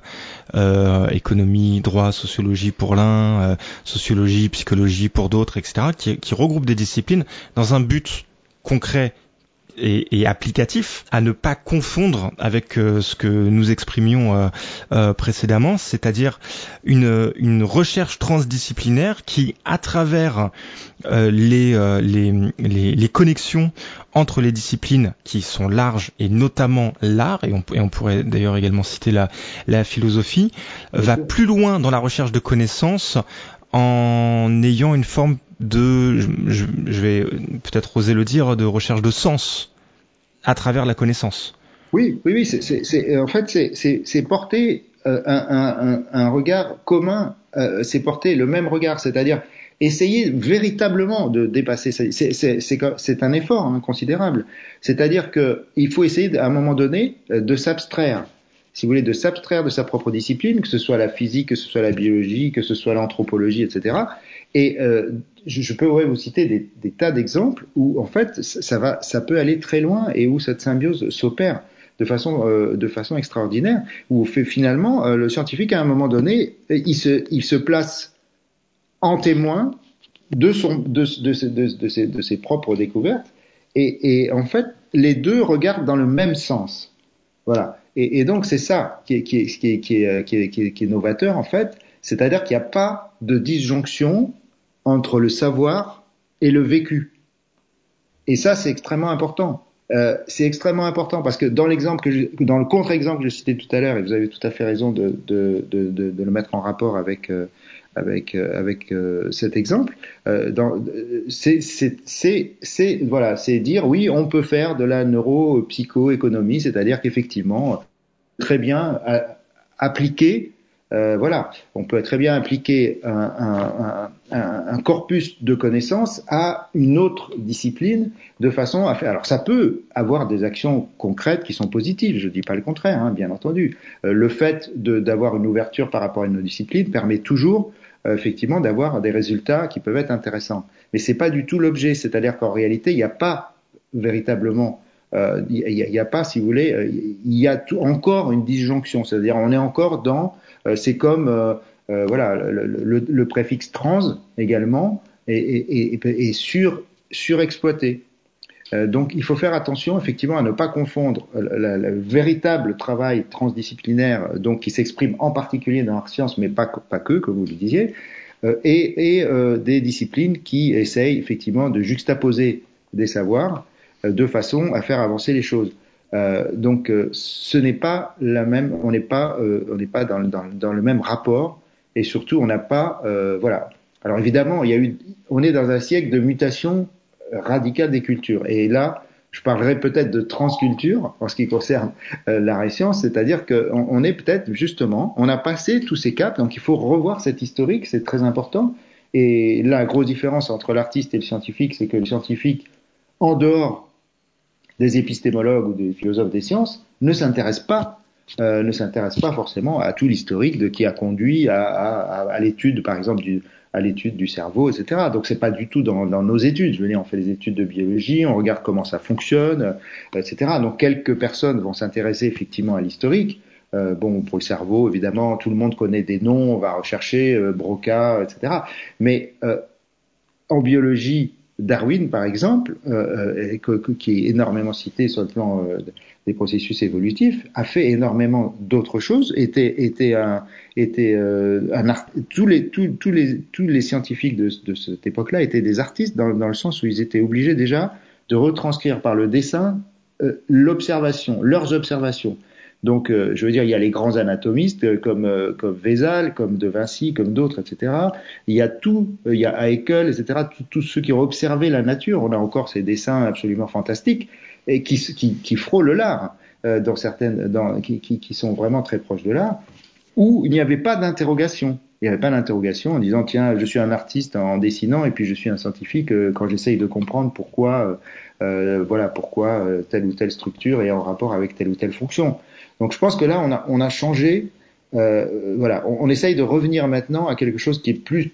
économie, droit, sociologie pour l'un, sociologie, psychologie pour d'autres, etc qui, qui regroupe des disciplines dans un but concret et, applicatif à ne pas confondre avec euh, ce que nous exprimions euh, euh, précédemment, c'est-à-dire une, une, recherche transdisciplinaire qui, à travers les, les, les, connexions entre les disciplines qui sont larges et notamment l'art, et on, et on pourrait d'ailleurs également citer la, la philosophie, va plus loin dans la recherche de connaissances en ayant une forme de, je, vais peut-être oser le dire, de recherche de sens à travers la connaissance. Oui, oui, oui. C'est, en fait, c'est porter euh, un, regard commun, euh, c'est porter le même regard, c'est-à-dire essayer véritablement de dépasser. C'est un effort hein, considérable. C'est-à-dire qu'il faut essayer à un moment donné euh, de s'abstraire si vous voulez, de s'abstraire de sa propre discipline, que ce soit la physique, que ce soit la biologie, que ce soit l'anthropologie, etc. Et euh, je, je, peux vous citer des, tas d'exemples où en fait ça va, ça peut aller très loin et où cette symbiose s'opère de façon, euh, de façon extraordinaire, où fait, finalement euh, le scientifique à un moment donné, il se, il se place en témoin de, son, de, de, de, de ses, ses, propres découvertes, et, et en fait les deux regardent dans le même sens. Voilà. Et, donc c'est ça qui est novateur en fait, c'est-à-dire qu'il n'y a pas de disjonction entre le savoir et le vécu. Et ça, c'est extrêmement important. Euh, c'est extrêmement important parce que dans l'exemple que je, dans le contre-exemple que je citais tout à l'heure, et vous avez tout à fait raison de, de, de, de le mettre en rapport avec euh, avec euh, avec euh, cet exemple, c'est c'est voilà, c'est dire oui, on peut faire de la neuropsychoéconomie, c'est-à-dire qu'effectivement, très bien appliquer euh, voilà, on peut très bien impliquer un, corpus de connaissances à une autre discipline de façon à faire. Alors ça peut avoir des actions concrètes qui sont positives, je ne dis pas le contraire, hein, bien entendu. Euh, le fait d'avoir une ouverture par rapport à une autre discipline permet toujours euh, effectivement d'avoir des résultats qui peuvent être intéressants. Mais c'est pas du tout l'objet, c'est-à-dire qu'en réalité, il n'y a pas véritablement il n'y a, pas, si vous voulez, il y a encore une disjonction, c'est-à-dire on est encore dans c'est comme euh, euh, voilà le, préfixe trans également est, sur, surexploité. donc il faut faire attention effectivement à ne pas confondre le véritable travail transdisciplinaire donc qui s'exprime en particulier dans la science mais pas, pas que comme vous le disiez et, et des disciplines qui essayent effectivement de juxtaposer des savoirs de façon à faire avancer les choses. Euh, donc euh, ce n'est pas la même, on n'est pas, euh, on n'est pas dans, dans, dans, le même rapport. Et surtout on n'a pas, voilà. Alors évidemment, il y a eu, on est dans un siècle de mutation radicale des cultures. Et là, je parlerai peut-être de transculture en ce qui concerne l'art et science, c'est-à-dire qu'on on est peut-être justement, on a passé tous ces caps, donc il faut revoir cette historique, c'est très important. Et la grosse différence entre l'artiste et le scientifique, c'est que le scientifique, en dehors des épistémologues ou des philosophes des sciences ne s'intéressent pas euh, ne s'intéressent pas forcément à tout l'historique de qui a conduit à, à, à l'étude, par exemple, du, à l'étude du cerveau, etc. Donc c'est pas du tout dans, dans, nos études. Je veux dire, on fait des études de biologie, on regarde comment ça fonctionne, etc. Donc quelques personnes vont s'intéresser effectivement à l'historique. Euh, bon, pour le cerveau, évidemment, tout le monde connaît des noms, on va rechercher euh, Broca, etc. Mais euh, en biologie, Darwin, par exemple, euh, euh qui est énormément cité sur le plan euh, des processus évolutifs, a fait énormément d'autres choses. Était, un, était euh, un tous les tous, les scientifiques de, de cette époque-là étaient des artistes dans, dans, le sens où ils étaient obligés déjà de retranscrire par le dessin l'observation, leurs observations. Donc, euh, je veux dire, il y a les grands anatomistes euh, comme euh, comme Vézal, comme De Vinci, comme d'autres, etc. Il y a tout, il y a Haeckel, etc. Tous ceux qui ont observé la nature. On a encore ces dessins absolument fantastiques et qui qui, qui frôlent l'art dans certaines, dans, qui, qui, qui, sont vraiment très proches de l'art. où il n'y avait pas d'interrogation. Il n'y avait pas d'interrogation en disant tiens, je suis un artiste en dessinant et puis je suis un scientifique euh, quand j'essaye de comprendre pourquoi, euh, euh, voilà, pourquoi telle ou telle structure est en rapport avec telle ou telle fonction. Donc je pense que là, on a, changé. voilà, on, essaye de revenir maintenant à quelque chose qui est plus,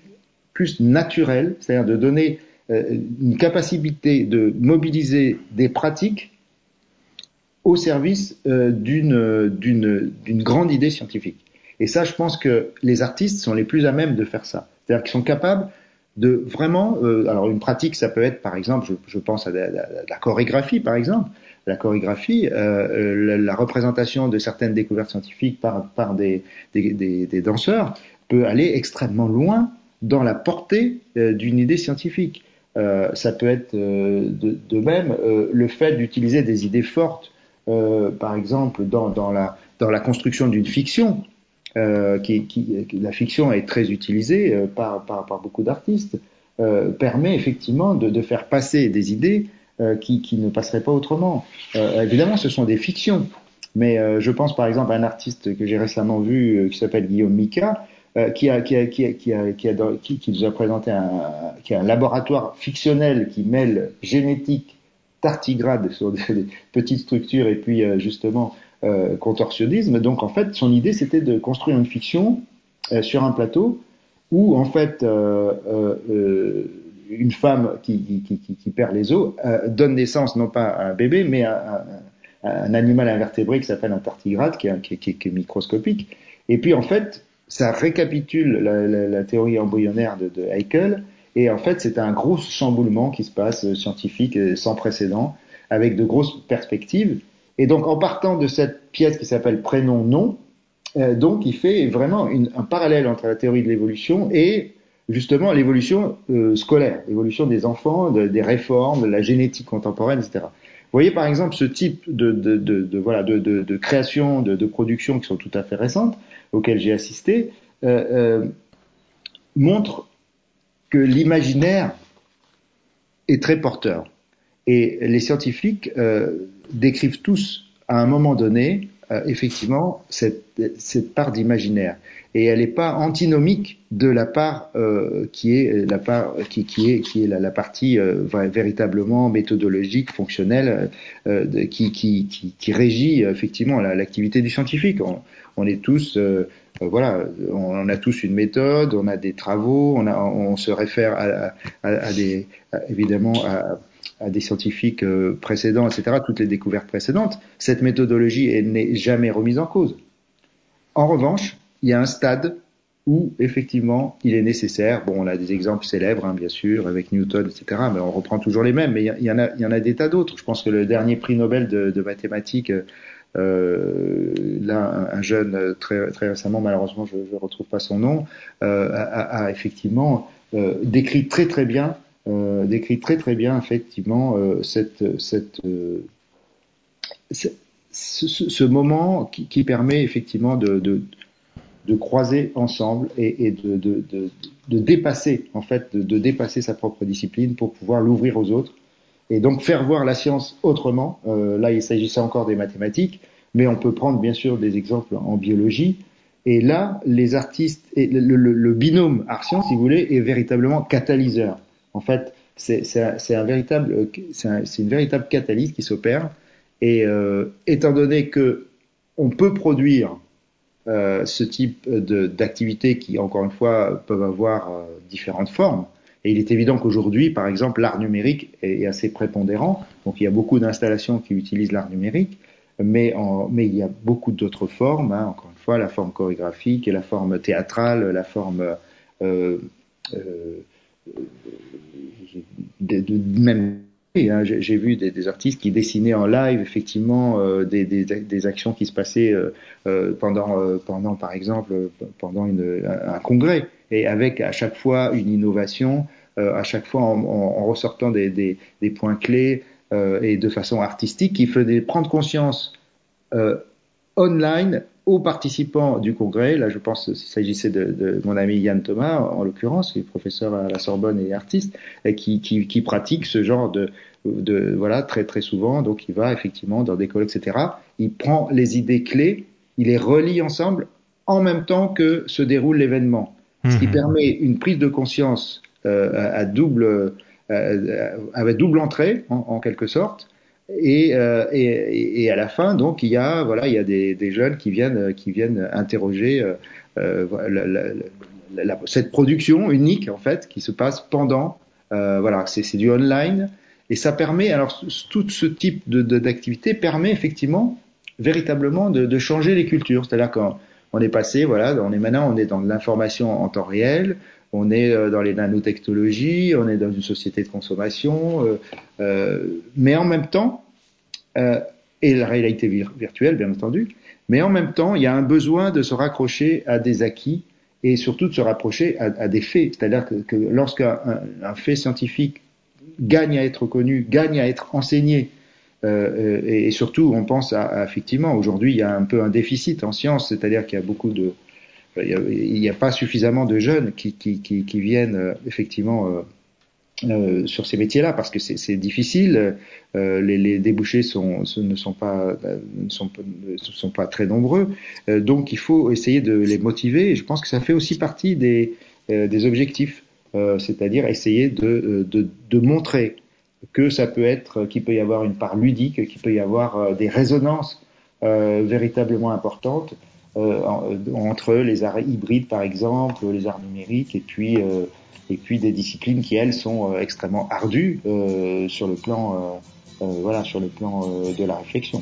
plus naturel, c'est-à-dire de donner une capacité de mobiliser des pratiques au service d'une d'une grande idée scientifique. Et ça, je pense que les artistes sont les plus à même de faire ça. C'est-à-dire qu'ils sont capables de vraiment. Euh, alors une pratique, ça peut être, par exemple, je, pense à la, chorégraphie, par exemple. La chorégraphie, euh, la, la, représentation de certaines découvertes scientifiques par, des, danseurs peut aller extrêmement loin dans la portée euh, d'une idée scientifique. Euh, ça peut être euh, de, même le fait d'utiliser des idées fortes, par exemple dans, la, construction d'une fiction. Euh, qui, la fiction est très utilisée euh, par, beaucoup d'artistes, euh, permet effectivement de, faire passer des idées euh, qui, qui, ne passeraient pas autrement. évidemment, ce sont des fictions, mais je pense par exemple à un artiste que j'ai récemment vu qui s'appelle Guillaume Mika, qui, nous a présenté un, laboratoire fictionnel qui mêle génétique, tardigrade sur des, petites structures et puis justement euh, contorsionnisme. Donc en fait, son idée c'était de construire une fiction euh, sur un plateau où en fait euh, euh une femme qui, qui, perd les os donne naissance non pas à un bébé mais à, un animal invertébré qui s'appelle un tardigrade qui est, microscopique. Et puis en fait, ça récapitule la, théorie embryonnaire de, de Haeckel. Et en fait, c'est un gros chamboulement qui se passe scientifique sans précédent, avec de grosses perspectives. Et donc, en partant de cette pièce qui s'appelle prénom-nom, euh, donc il fait vraiment un parallèle entre la théorie de l'évolution et justement l'évolution euh, scolaire, l'évolution des enfants, de, des réformes, de la génétique contemporaine, etc. Vous voyez par exemple ce type de, de, de, voilà de, création, de, de production qui sont tout à fait récentes, auxquelles j'ai assisté, euh, euh, montre que l'imaginaire est très porteur. Et les scientifiques euh, décrivent tous à un moment donné euh, effectivement cette, cette part d'imaginaire. Et elle n'est pas antinomique de la part euh, qui est la part qui, qui est qui est la, partie euh, véritablement méthodologique fonctionnelle euh, qui, qui, qui, qui, régit effectivement l'activité du scientifique. On, on est tous euh, voilà on, a tous une méthode on a des travaux on a on se réfère à, à, à des évidemment à à des scientifiques euh, précédents, etc., toutes les découvertes précédentes, cette méthodologie n'est jamais remise en cause. En revanche, il y a un stade où effectivement il est nécessaire. Bon, on a des exemples célèbres, hein, bien sûr, avec Newton, etc. Mais on reprend toujours les mêmes. Mais il y, en a, y en a des tas d'autres. Je pense que le dernier prix Nobel de, de mathématiques, euh, là, un, jeune très, très récemment, malheureusement, je ne retrouve pas son nom, euh, a, a, effectivement euh, décrit très très bien euh, décrit très très bien effectivement euh, euh, ce, moment qui, permet effectivement de, croiser ensemble et, de, dépasser en fait de, dépasser sa propre discipline pour pouvoir l'ouvrir aux autres et donc faire voir la science autrement. Là, il s'agissait encore des mathématiques, mais on peut prendre bien sûr des exemples en biologie. Et là, les artistes et le, le, le binôme art-science, si vous voulez, est véritablement catalyseur. En fait, c'est une véritable catalyse qui s'opère. Et euh, étant donné que on peut produire euh, ce type d'activités qui, encore une fois, peuvent avoir euh, différentes formes. Et il est évident qu'aujourd'hui, par exemple, l'art numérique est, assez prépondérant. Donc, il y a beaucoup d'installations qui utilisent l'art numérique, mais, il y a beaucoup d'autres formes. Hein, encore une fois, la forme chorégraphique la forme théâtrale, la forme de, même hein, j'ai vu des, artistes qui dessinaient en live effectivement euh, des, des, actions qui se passaient euh, euh pendant, pendant, par exemple, pendant une, un congrès, et avec à chaque fois une innovation, à chaque fois en, en, ressortant des, points clés et de façon artistique qui faisait prendre conscience online aux participants du congrès, là je pense qu'il s'agissait de, de, mon ami Yann Thomas, en l'occurrence, qui est professeur à la Sorbonne et artiste, et qui, qui, qui pratique ce genre de, de, voilà, très très souvent, donc il va effectivement dans des colloques, etc. Il prend les idées clés, il les relie ensemble en même temps que se déroule l'événement, ce qui Mhm. permet une prise de conscience euh, à, à double, euh, avec double entrée en, en quelque sorte. Et, euh, et, et à la fin, donc, il y a voilà, il y a des, des jeunes qui viennent qui viennent interroger euh, euh, la- la- la- cette production unique en fait qui se passe pendant. euh, voilà, c'est du online et ça permet alors tout ce type de de- d'activité permet effectivement véritablement de, de changer les cultures. C'est-à-dire qu'on on est passé, voilà, on est maintenant on est dans de l'information en temps réel, on est euh, dans les nanotechnologies, on est dans une société de consommation, euh, euh, mais en même temps, euh, et la réalité vir- virtuelle bien entendu, mais en même temps il y a un besoin de se raccrocher à des acquis et surtout de se rapprocher à, des faits. C'est-à-dire que, lorsqu'un un, un fait scientifique gagne à être connu, gagne à être enseigné, et, et surtout, on pense à, à effectivement, aujourd'hui, il y a un peu un déficit en sciences, c'est-à-dire qu'il y a beaucoup de, il n'y a, pas suffisamment de jeunes qui, viennent euh, effectivement euh, euh, sur ces métiers-là parce que c'est difficile. Les, débouchés ne sont pas très nombreux. Donc, il faut essayer de les motiver. Et je pense que ça fait aussi partie des, objectifs, c'est-à-dire essayer de, montrer que ça peut être, qu'il peut y avoir une part ludique, qu'il peut y avoir des résonances véritablement importantes entre les arts hybrides par exemple, les arts numériques et puis euh, et puis des disciplines qui elles sont euh, extrêmement ardues euh, sur le plan euh, euh, voilà sur le plan euh, de la réflexion.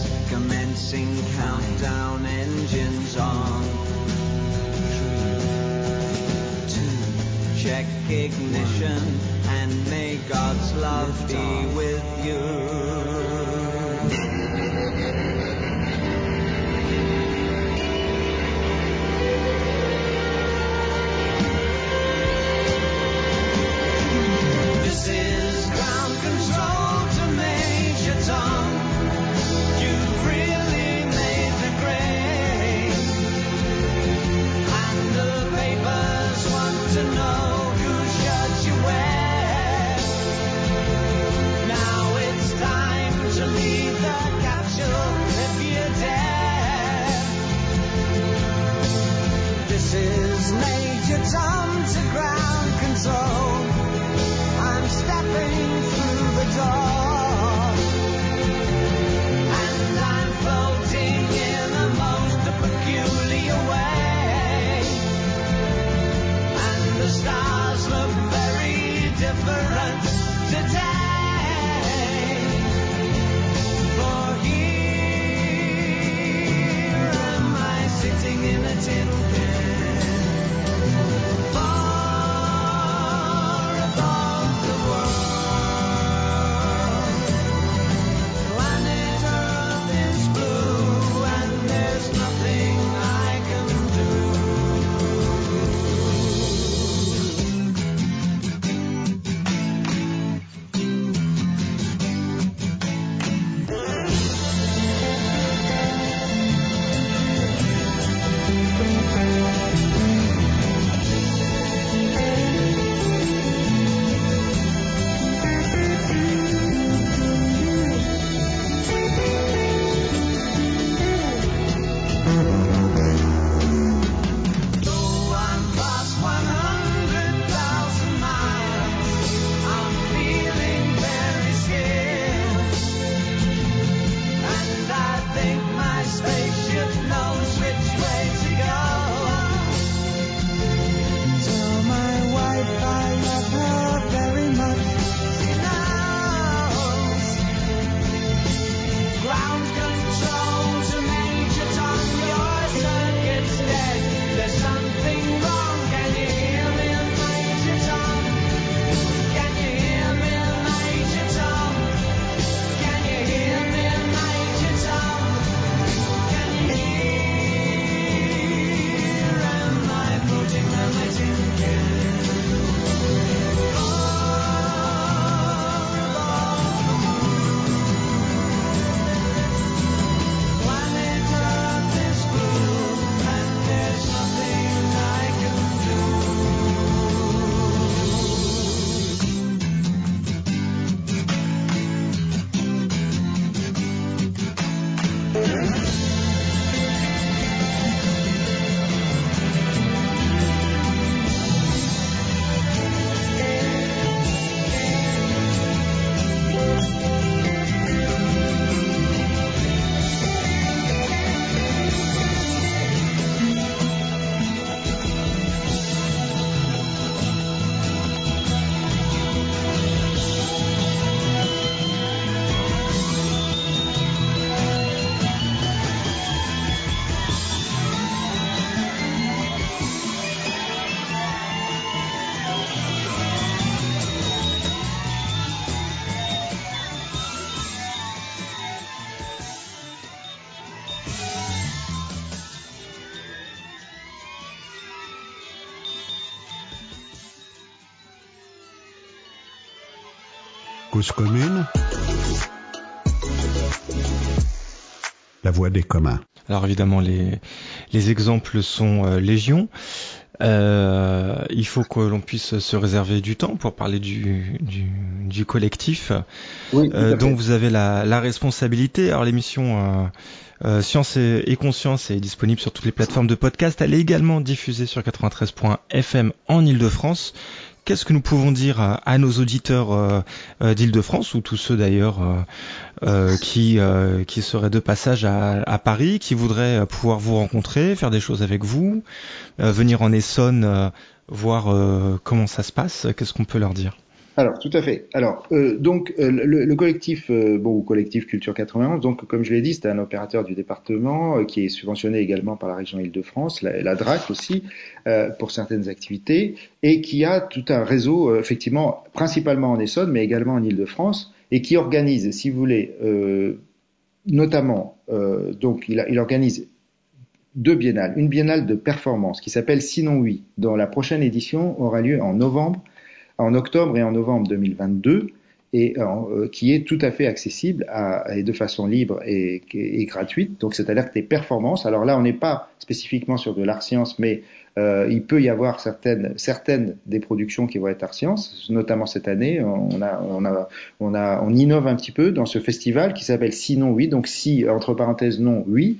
commencing countdown engines on. Three, two, check ignition and may God's love be with you. Cause commune, la voix des communs. Alors évidemment, les, les exemples sont euh, légion. Euh, il faut que l'on puisse se réserver du temps pour parler du, du, du collectif Oui, euh, dont vous avez la, la responsabilité. Alors l'émission euh, euh, Science et, et Conscience est disponible sur toutes les plateformes de podcast. Elle est également diffusée sur 93.fm en Ile-de-France. Qu'est-ce que nous pouvons dire à, nos auditeurs euh, euh, d'Île-de-France ou tous ceux d'ailleurs euh, qui qui seraient de passage à, Paris, qui voudraient pouvoir vous rencontrer, faire des choses avec vous, venir en Essonne, voir comment ça se passe Qu'est-ce qu'on peut leur dire? Alors, tout à fait. Alors, euh, donc, euh, le, le collectif, euh, bon, collectif Culture 91, donc, comme je l'ai dit, c'est un opérateur du département euh, qui est subventionné également par la région Île-de-France, la, la DRAC aussi, pour certaines activités, et qui a tout un réseau, effectivement, principalement en Essonne, mais également en Île-de-France, et qui organise, si vous voulez, notamment, donc, il, il organise deux biennales. Une biennale de performance qui s'appelle Sinon Oui, dont la prochaine édition aura lieu en novembre en octobre et en novembre 2022 et euh, qui est tout à fait accessible à, et de façon libre et, et gratuite. Donc c'est-à-dire que des performances. Alors là, on n'est pas spécifiquement sur de l'art science, mais euh, il peut y avoir certaines certaines des productions qui vont être art science. Notamment cette année, on a on a on a on innove un petit peu dans ce festival qui s'appelle Sinon oui. Donc si entre parenthèses non oui.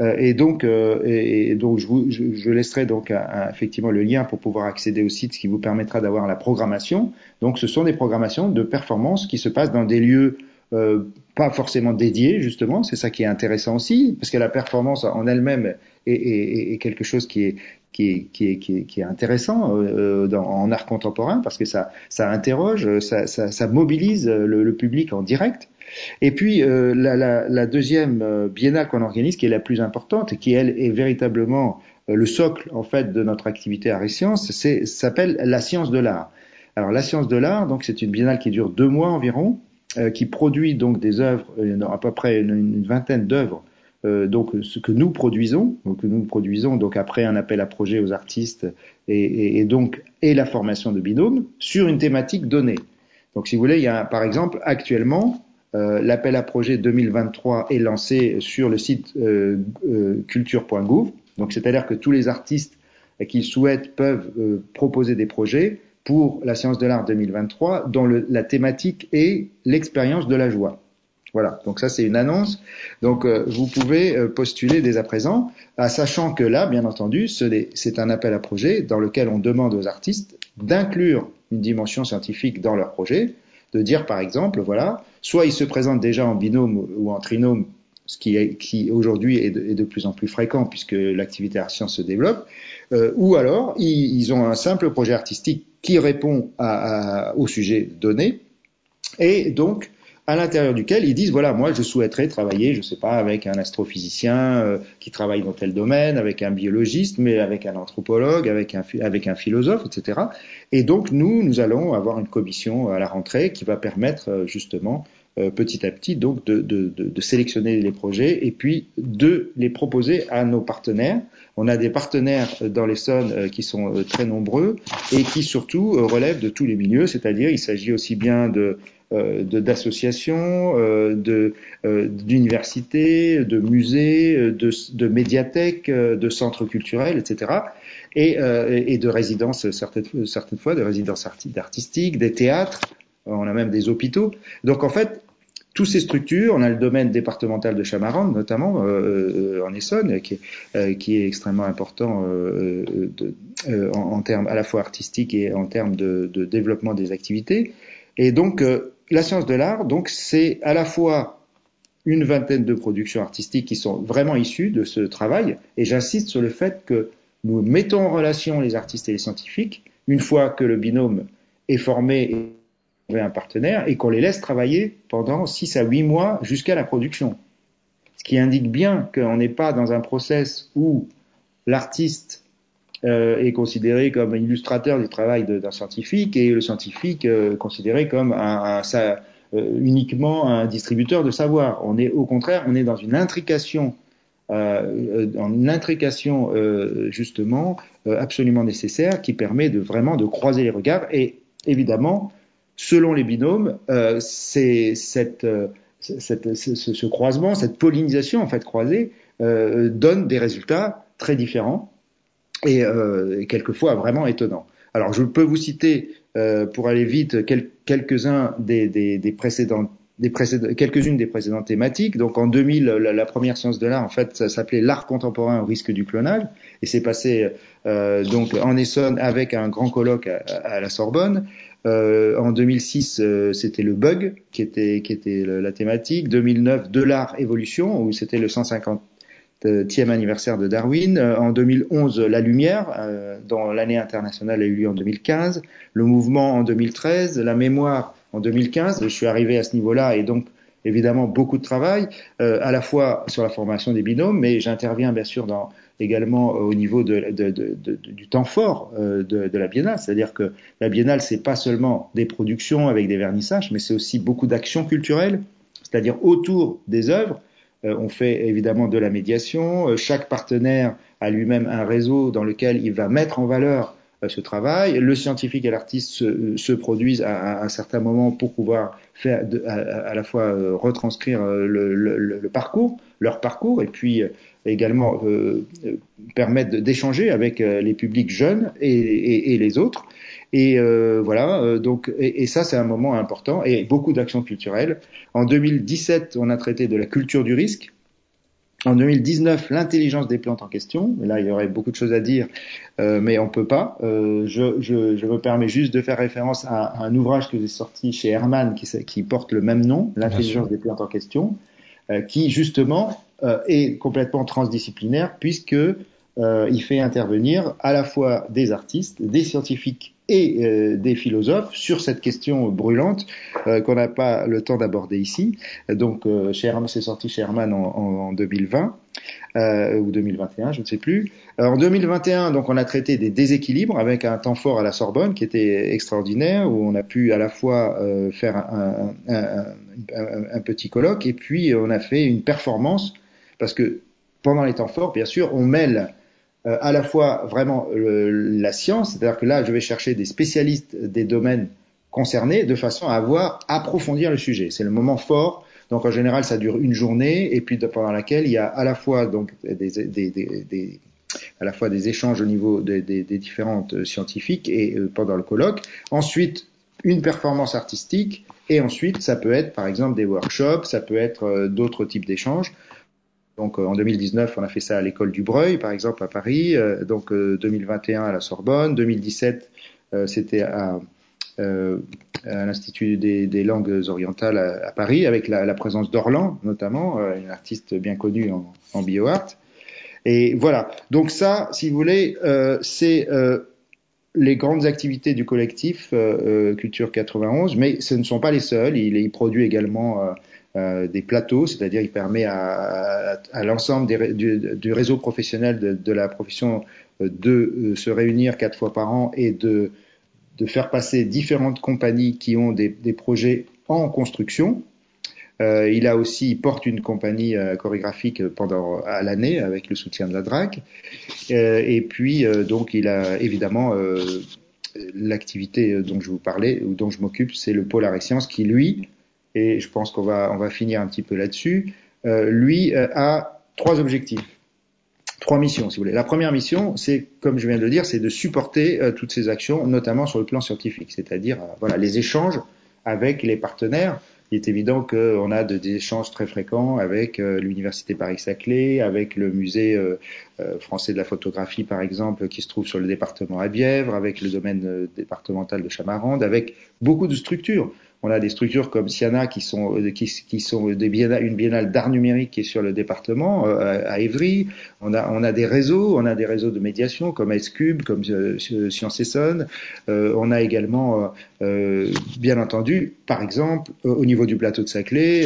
Euh, et donc, euh, et, donc, je, vous, je, je laisserai donc effectivement le lien pour pouvoir accéder au site, ce qui vous permettra d'avoir la programmation. Donc, ce sont des programmations de performance qui se passent dans des lieux euh, pas forcément dédiés, justement. C'est ça qui est intéressant aussi, parce que la performance en elle-même est, est- est quelque chose qui est qui est, qui est, qui est, qui est intéressant euh, dans, en art contemporain parce que ça, ça interroge, ça, ça, ça mobilise le, le public en direct. Et puis euh, la, la, la deuxième euh, biennale qu'on organise, qui est la plus importante et qui elle est véritablement euh, le socle en fait de notre activité art et sciences, c'est s'appelle la science de l'art. Alors la science de l'art, donc c'est une biennale qui dure deux mois environ, euh, qui produit donc des œuvres, euh, à peu près une, une vingtaine d'œuvres. Euh, donc ce que nous produisons, que nous produisons donc après un appel à projet aux artistes et, et, et donc et la formation de binômes sur une thématique donnée. Donc si vous voulez, il y a par exemple actuellement l'appel à projet 2023 est lancé sur le site euh, euh, culture.gouv. Donc, c'est-à-dire que tous les artistes qui souhaitent peuvent euh, proposer des projets pour la science de l'art 2023 dont la thématique est l'expérience de la joie. Voilà, donc ça c'est une annonce. Donc euh, vous pouvez euh, postuler dès à présent, sachant que là, bien entendu, c'est un appel à projet dans lequel on demande aux artistes d'inclure une dimension scientifique dans leur projet, de dire par exemple, voilà, soit ils se présentent déjà en binôme ou en trinôme, ce qui, qui aujourd'hui est, de, plus en plus fréquent puisque l'activité art science se développe, euh, ou alors ils, ont un simple projet artistique qui répond au sujet donné, et donc à l'intérieur duquel ils disent voilà moi je souhaiterais travailler je sais pas avec un astrophysicien euh, qui travaille dans tel domaine avec un biologiste mais avec un anthropologue avec un avec un philosophe etc et donc nous nous allons avoir une commission à la rentrée qui va permettre euh, justement euh, petit à petit donc de, de, de, de, sélectionner les projets et puis de les proposer à nos partenaires. On a des partenaires dans les zones qui sont euh, très nombreux et qui surtout euh, relèvent de tous les milieux. C'est-à-dire il s'agit aussi bien de euh, d'associations, euh, de d'universités, de, musées, de, de médiathèques, de centres culturels, etc. Et, euh, et de résidences certaines, certaines fois, de résidences artistiques, des théâtres, on a même des hôpitaux. Donc en fait, toutes ces structures, on a le domaine départemental de Chamarande notamment euh, en Essonne, qui est, euh, qui est extrêmement important euh, de, en, en, termes à la fois artistiques et en termes de, de développement des activités. Et donc euh, la science de l'art, donc c'est à la fois une vingtaine de productions artistiques qui sont vraiment issues de ce travail, et j'insiste sur le fait que nous mettons en relation les artistes et les scientifiques une fois que le binôme est formé et un partenaire, et qu'on les laisse travailler pendant 6 à 8 mois jusqu'à la production. Ce qui indique bien qu'on n'est pas dans un process où l'artiste euh, est considéré comme illustrateur du travail d'un scientifique et le scientifique euh, considéré comme un, euh, uniquement un distributeur de savoir. On est au contraire, on est dans une intrication, euh, dans une intrication euh, justement absolument nécessaire qui permet de vraiment de croiser les regards et évidemment selon les binômes, euh, c'est cette, euh, cette, ce, ce, croisement, cette pollinisation en fait croisée, euh, donne des résultats très différents et, euh, et, quelquefois vraiment étonnants. Alors je peux vous citer, euh, pour aller vite, quel, quelques-uns des, des, des précédents des quelques-unes des précédentes thématiques. Donc en 2000, la, première science de l'art, en fait, ça s'appelait l'art contemporain au risque du clonage, et c'est passé euh, donc en Essonne avec un grand colloque à, à la Sorbonne. Euh, en 2006, euh, c'était le bug qui était qui était la thématique. 2009, de l'art évolution où c'était le 150e anniversaire de Darwin. Euh, en 2011, la lumière, euh, dont l'année internationale a eu lieu en 2015. Le mouvement en 2013, la mémoire en 2015. Je suis arrivé à ce niveau-là et donc évidemment beaucoup de travail, euh, à la fois sur la formation des binômes, mais j'interviens bien sûr dans également au niveau de, de, de, du temps fort euh, de, la biennale. C'est-à-dire que la biennale, c'est pas seulement des productions avec des vernissages, mais c'est aussi beaucoup d'actions culturelles, c'est-à-dire autour des œuvres. Euh, on fait évidemment de la médiation. Euh, chaque partenaire a lui-même un réseau dans lequel il va mettre en valeur ce travail. Le scientifique et l'artiste se, se, produisent à, un certain moment pour pouvoir faire à, la fois retranscrire le, parcours, leur parcours, et puis également euh, permettre d'échanger avec euh, les publics jeunes et les autres. Et euh, voilà, euh, donc et, et ça c'est un moment important et beaucoup d'actions culturelles. En 2017, on a traité de la culture du risque. En 2019, l'intelligence des plantes en question. Et là, il y aurait beaucoup de choses à dire, euh, mais on peut pas. Euh, je, je, je, me permets juste de faire référence à, à un ouvrage que j'ai sorti chez Herman qui, qui porte le même nom, l'intelligence des plantes en question, qui justement euh, est complètement transdisciplinaire puisque euh, il fait intervenir à la fois des artistes, des scientifiques et euh, des philosophes sur cette question brûlante euh, qu'on n'a pas le temps d'aborder ici. Donc, euh, c'est sorti chez Herman en, en, en 2020 euh, ou 2021, je ne sais plus. en 2021, donc, on a traité des déséquilibres avec un temps fort à la Sorbonne qui était extraordinaire, où on a pu à la fois faire un, un, un, un, petit colloque et puis on a fait une performance parce que pendant les temps forts, bien sûr, on mêle euh, à la fois vraiment le, la science, c'est-à-dire que là, je vais chercher des spécialistes des domaines concernés de façon à avoir approfondir le sujet. C'est le moment fort. Donc en général, ça dure une journée et puis pendant laquelle il y a à la fois donc des, des, des, des à la fois des échanges au niveau des, des, des différentes scientifiques et euh, pendant le colloque. Ensuite, une performance artistique et ensuite, ça peut être par exemple des workshops, ça peut être euh, d'autres types d'échanges. Donc euh, en 2019, on a fait ça à l'école du Breuil, par exemple à Paris. Euh, donc 2021 à la Sorbonne, 2017 c'était à, euh, à l'Institut des, des, langues orientales à, Paris, avec la, la présence d'Orlan notamment, euh, une artiste bien connue en, en bioart. Et voilà. Donc ça, si vous voulez, euh, c'est les grandes activités du collectif Culture 91, mais ce ne sont pas les seuls. Il, il produit également euh, des plateaux, c'est-à-dire il permet à, l'ensemble du, réseau professionnel de, la profession euh, de euh, se réunir quatre fois par an et de, faire passer différentes compagnies qui ont des, projets en construction. Il a aussi il porte une compagnie chorégraphique pendant à l'année avec le soutien de la DRAC. Et puis donc il a évidemment l'activité dont je vous parlais ou dont je m'occupe, c'est le Polar Science qui lui et je pense qu'on va, on va finir un petit peu là-dessus, euh, lui euh, a trois objectifs, trois missions, si vous voulez. La première mission, c'est, comme je viens de le dire, c'est de supporter euh, toutes ces actions, notamment sur le plan scientifique, c'est-à-dire euh, voilà les échanges avec les partenaires. Il est évident qu'on a de, des échanges très fréquents avec euh, l'université Paris-Saclay, avec le musée français de la photographie, par exemple, qui se trouve sur le département à Bièvre, avec le domaine départemental de Chamarande, avec beaucoup de structures. On a des structures comme Siana qui sont euh, qui, une biennale d'art numérique qui est sur le département euh, à Évry. On a a des réseaux, on a des réseaux de médiation comme S-Cube, comme euh, Science Essonne. Euh, on a également euh, bien entendu, par exemple, au niveau du plateau de Saclay,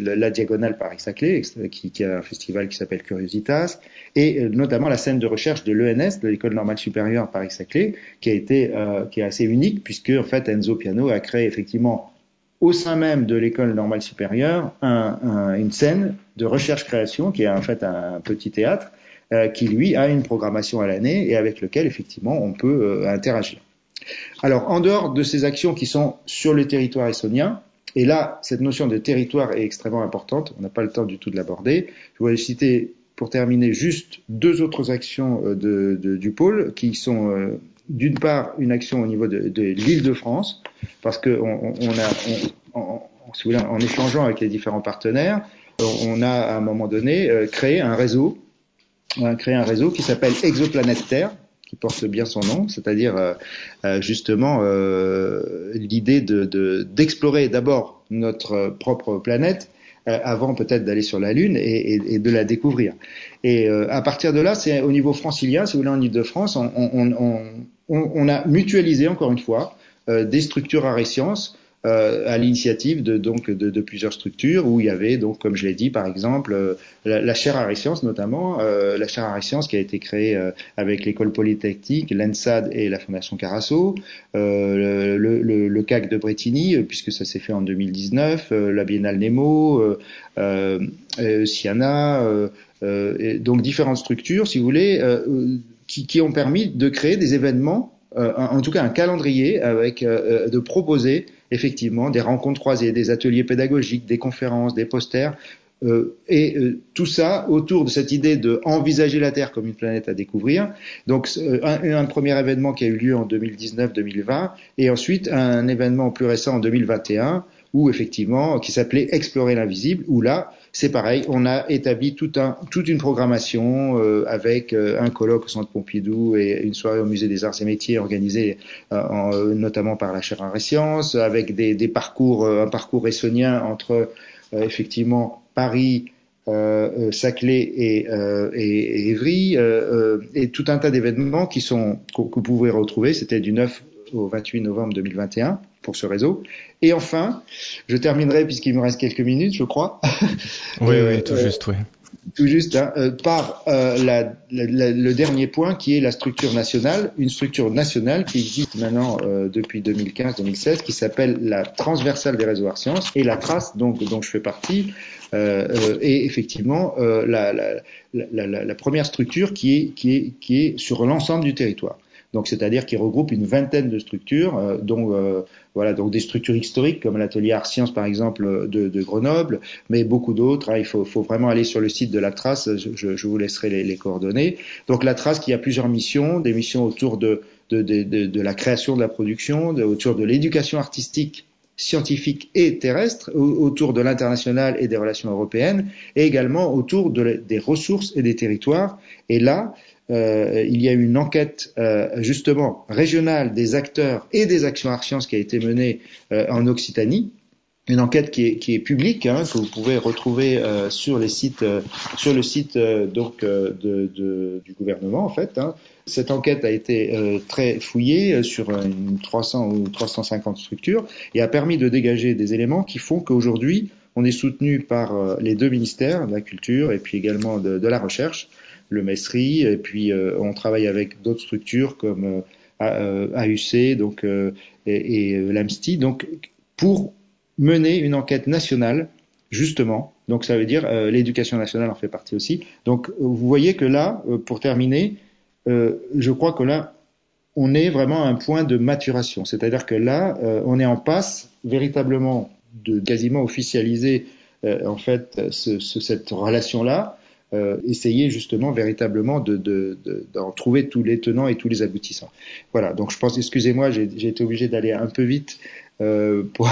la, la, diagonale Paris-Saclay qui, qui, a un festival qui s'appelle Curiositas et notamment la scène de recherche de l'ENS, de l'École normale supérieure Paris-Saclay, qui a été qui est assez unique puisque en fait Enzo Piano a créé effectivement au sein même de l'école normale supérieure un, un, une scène de recherche-création qui est en fait un petit théâtre euh, qui lui a une programmation à l'année et avec lequel effectivement on peut euh, interagir. Alors, en dehors de ces actions qui sont sur le territoire estonien, et là, cette notion de territoire est extrêmement importante, on n'a pas le temps du tout de l'aborder. Je voulais citer, pour terminer, juste deux autres actions euh, du pôle qui sont euh, d'une part une action au niveau de, l'île de France, parce qu'on on, on a, en, échangeant avec les différents partenaires, on a à un moment donné euh, créé un réseau, créé un réseau qui s'appelle Exoplanète Terre, qui porte bien son nom, c'est-à-dire justement l'idée de d'explorer d'abord notre propre planète avant peut-être d'aller sur la Lune et, et, et, de la découvrir. Et à partir de là, c'est au niveau francilien, si vous voulez, en Ile-de-France, on, on, on, on, a mutualisé encore une fois des structures arrêt sciences euh, à l'initiative de, donc de, de, plusieurs structures où il y avait donc comme je l'ai dit par exemple euh, la, la, chaire Arrêt-Sciences notamment euh, la chaire Arrêt-Sciences qui a été créée euh, avec l'école polytechnique, l'ENSAD et la fondation Carasso, le, le, le, CAC de Bretigny puisque ça s'est fait en 2019, la Biennale Nemo, Siana, donc différentes structures si vous voulez qui, qui ont permis de créer des événements en tout cas un calendrier avec de proposer effectivement des rencontres croisées, des ateliers pédagogiques, des conférences, des posters, euh, et euh, tout ça autour de cette idée de envisager la Terre comme une planète à découvrir. Donc euh, un, un, premier événement qui a eu lieu en 2019-2020 et ensuite un événement plus récent en 2021 où effectivement qui s'appelait Explorer l'invisible où là c'est pareil, on a établi toute une programmation euh, avec euh, un colloque au Centre Pompidou et une soirée au Musée des Arts et Métiers organisée euh, en, notamment par la chaire et Sciences, avec des, parcours, un parcours essonien entre effectivement Paris, euh, Saclay et, euh, et, Évry, et tout un tas d'événements qui sont que vous pouvez retrouver. C'était du 9 au 28 novembre 2021 pour ce réseau. Et enfin, je terminerai puisqu'il me reste quelques minutes, je crois. Oui, euh, oui, tout euh, juste, oui. Tout juste, hein, euh, par euh, la, la, le dernier point qui est la structure nationale, une structure nationale qui existe maintenant euh, depuis 2015-2016, qui s'appelle la transversale des réseaux sciences et la trace donc dont je fais partie euh, est effectivement la, la, première structure qui est, qui est, qui est sur l'ensemble du territoire donc c'est-à-dire qui regroupe une vingtaine de structures, euh, dont euh, voilà donc des structures historiques comme l'atelier Art Sciences par exemple de, de Grenoble, mais beaucoup d'autres. Hein, il faut, faut, vraiment aller sur le site de la Trace. Je, je vous laisserai les, les, coordonnées. Donc la Trace qui a plusieurs missions, des missions autour de de, de, de la création de la production, autour de l'éducation artistique scientifique et terrestre, autour de l'international et des relations européennes, et également autour de, des ressources et des territoires. Et là, euh, il y a eu une enquête euh, justement régionale des acteurs et des actions Sciences qui a été menée euh, en Occitanie. Une enquête qui est, qui est publique, hein, que vous pouvez retrouver euh, sur les sites, euh, sur le site donc de, de, du gouvernement en fait. Hein. Cette enquête a été très fouillée sur une 300 ou 350 structures et a permis de dégager des éléments qui font qu'aujourd'hui on est soutenu par les deux ministères, de la culture et puis également de, de la recherche, le Messery, et puis euh, on travaille avec d'autres structures comme AUC euh, donc, euh, et, et l'AMSTI, donc pour mener une enquête nationale, justement. Donc ça veut dire l'éducation nationale en fait partie aussi. Donc vous voyez que là, pour terminer, je crois que là, on est vraiment à un point de maturation. C'est-à-dire que là, on est en passe véritablement de quasiment officialiser en fait ce, cette relation-là euh, essayer justement véritablement de, de, de, d'en trouver tous les tenants et tous les aboutissants. Voilà, donc je pense, excusez-moi, j'ai, été obligé d'aller un peu vite euh, [LAUGHS] pour,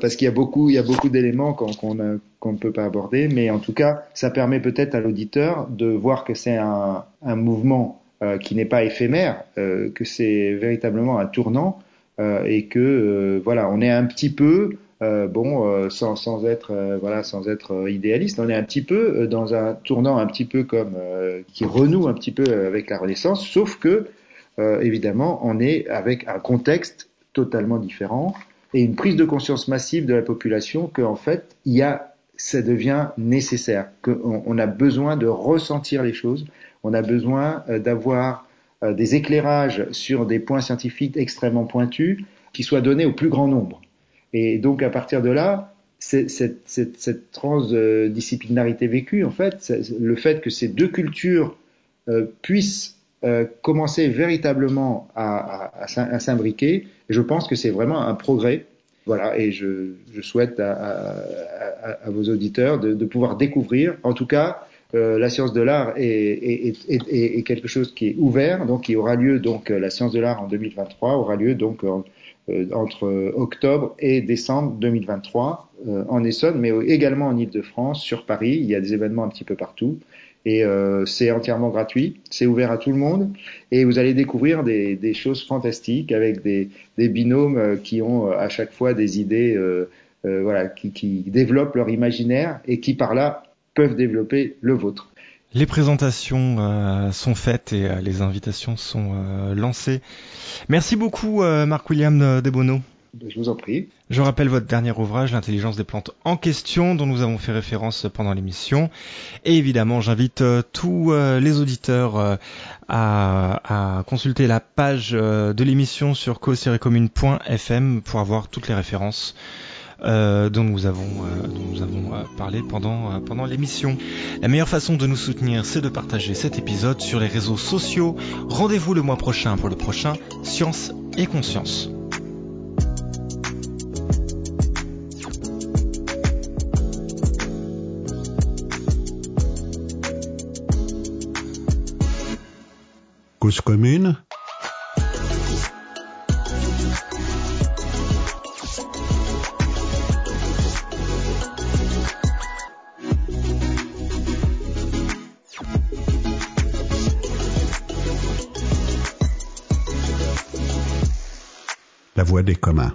parce qu'il y a beaucoup, il y a beaucoup d'éléments qu'on, qu'on, qu'on ne peut pas aborder, mais en tout cas, ça permet peut-être à l'auditeur de voir que c'est un, un mouvement euh, qui n'est pas éphémère, euh, que c'est véritablement un tournant euh, et que euh, voilà, on est un petit peu euh, bon, euh, sans, sans, être euh, voilà, sans être idéaliste, on est un petit peu dans un tournant un petit peu comme qui renoue un petit peu avec la Renaissance, sauf que évidemment, on est avec un contexte totalement différent et une prise de conscience massive de la population que en fait, il y a, ça devient nécessaire, qu'on on a besoin de ressentir les choses, on a besoin d'avoir des éclairages sur des points scientifiques extrêmement pointus qui soient donnés au plus grand nombre. Et donc à partir de là, cette, cette, cette transdisciplinarité vécue, en fait, le fait que ces deux cultures euh, puissent euh, commencer véritablement à, à, à s'imbriquer. Je pense que c'est vraiment un progrès. Voilà, et je, je souhaite à, à, vos auditeurs de, de, pouvoir découvrir, en tout cas, euh, la science de l'art est, est, est, est, quelque chose qui est ouvert, donc qui aura lieu donc la science de l'art en 2023 aura lieu donc euh, entre octobre et décembre 2023 euh, en Essonne, mais également en Ile-de-France, sur Paris. Il y a des événements un petit peu partout. Et euh, c'est entièrement gratuit, c'est ouvert à tout le monde, et vous allez découvrir des, des choses fantastiques avec des, des, binômes qui ont à chaque fois des idées, euh, voilà, qui, qui développent leur imaginaire et qui par là peuvent développer le vôtre. Les présentations euh, sont faites et euh, les invitations sont euh, lancées. Merci beaucoup Marc-William Desbonneaux. Je vous en prie. Je rappelle votre dernier ouvrage, L'intelligence des plantes en question, dont nous avons fait référence pendant l'émission. Et évidemment, j'invite tous les auditeurs à, consulter la page de l'émission sur cause-commune.fm pour avoir toutes les références euh, dont nous avons, euh, dont nous avons euh, parlé pendant, pendant l'émission. La meilleure façon de nous soutenir, c'est de partager cet épisode sur les réseaux sociaux. Rendez-vous le mois prochain pour le prochain Science et Conscience. Cause commune voie des communs.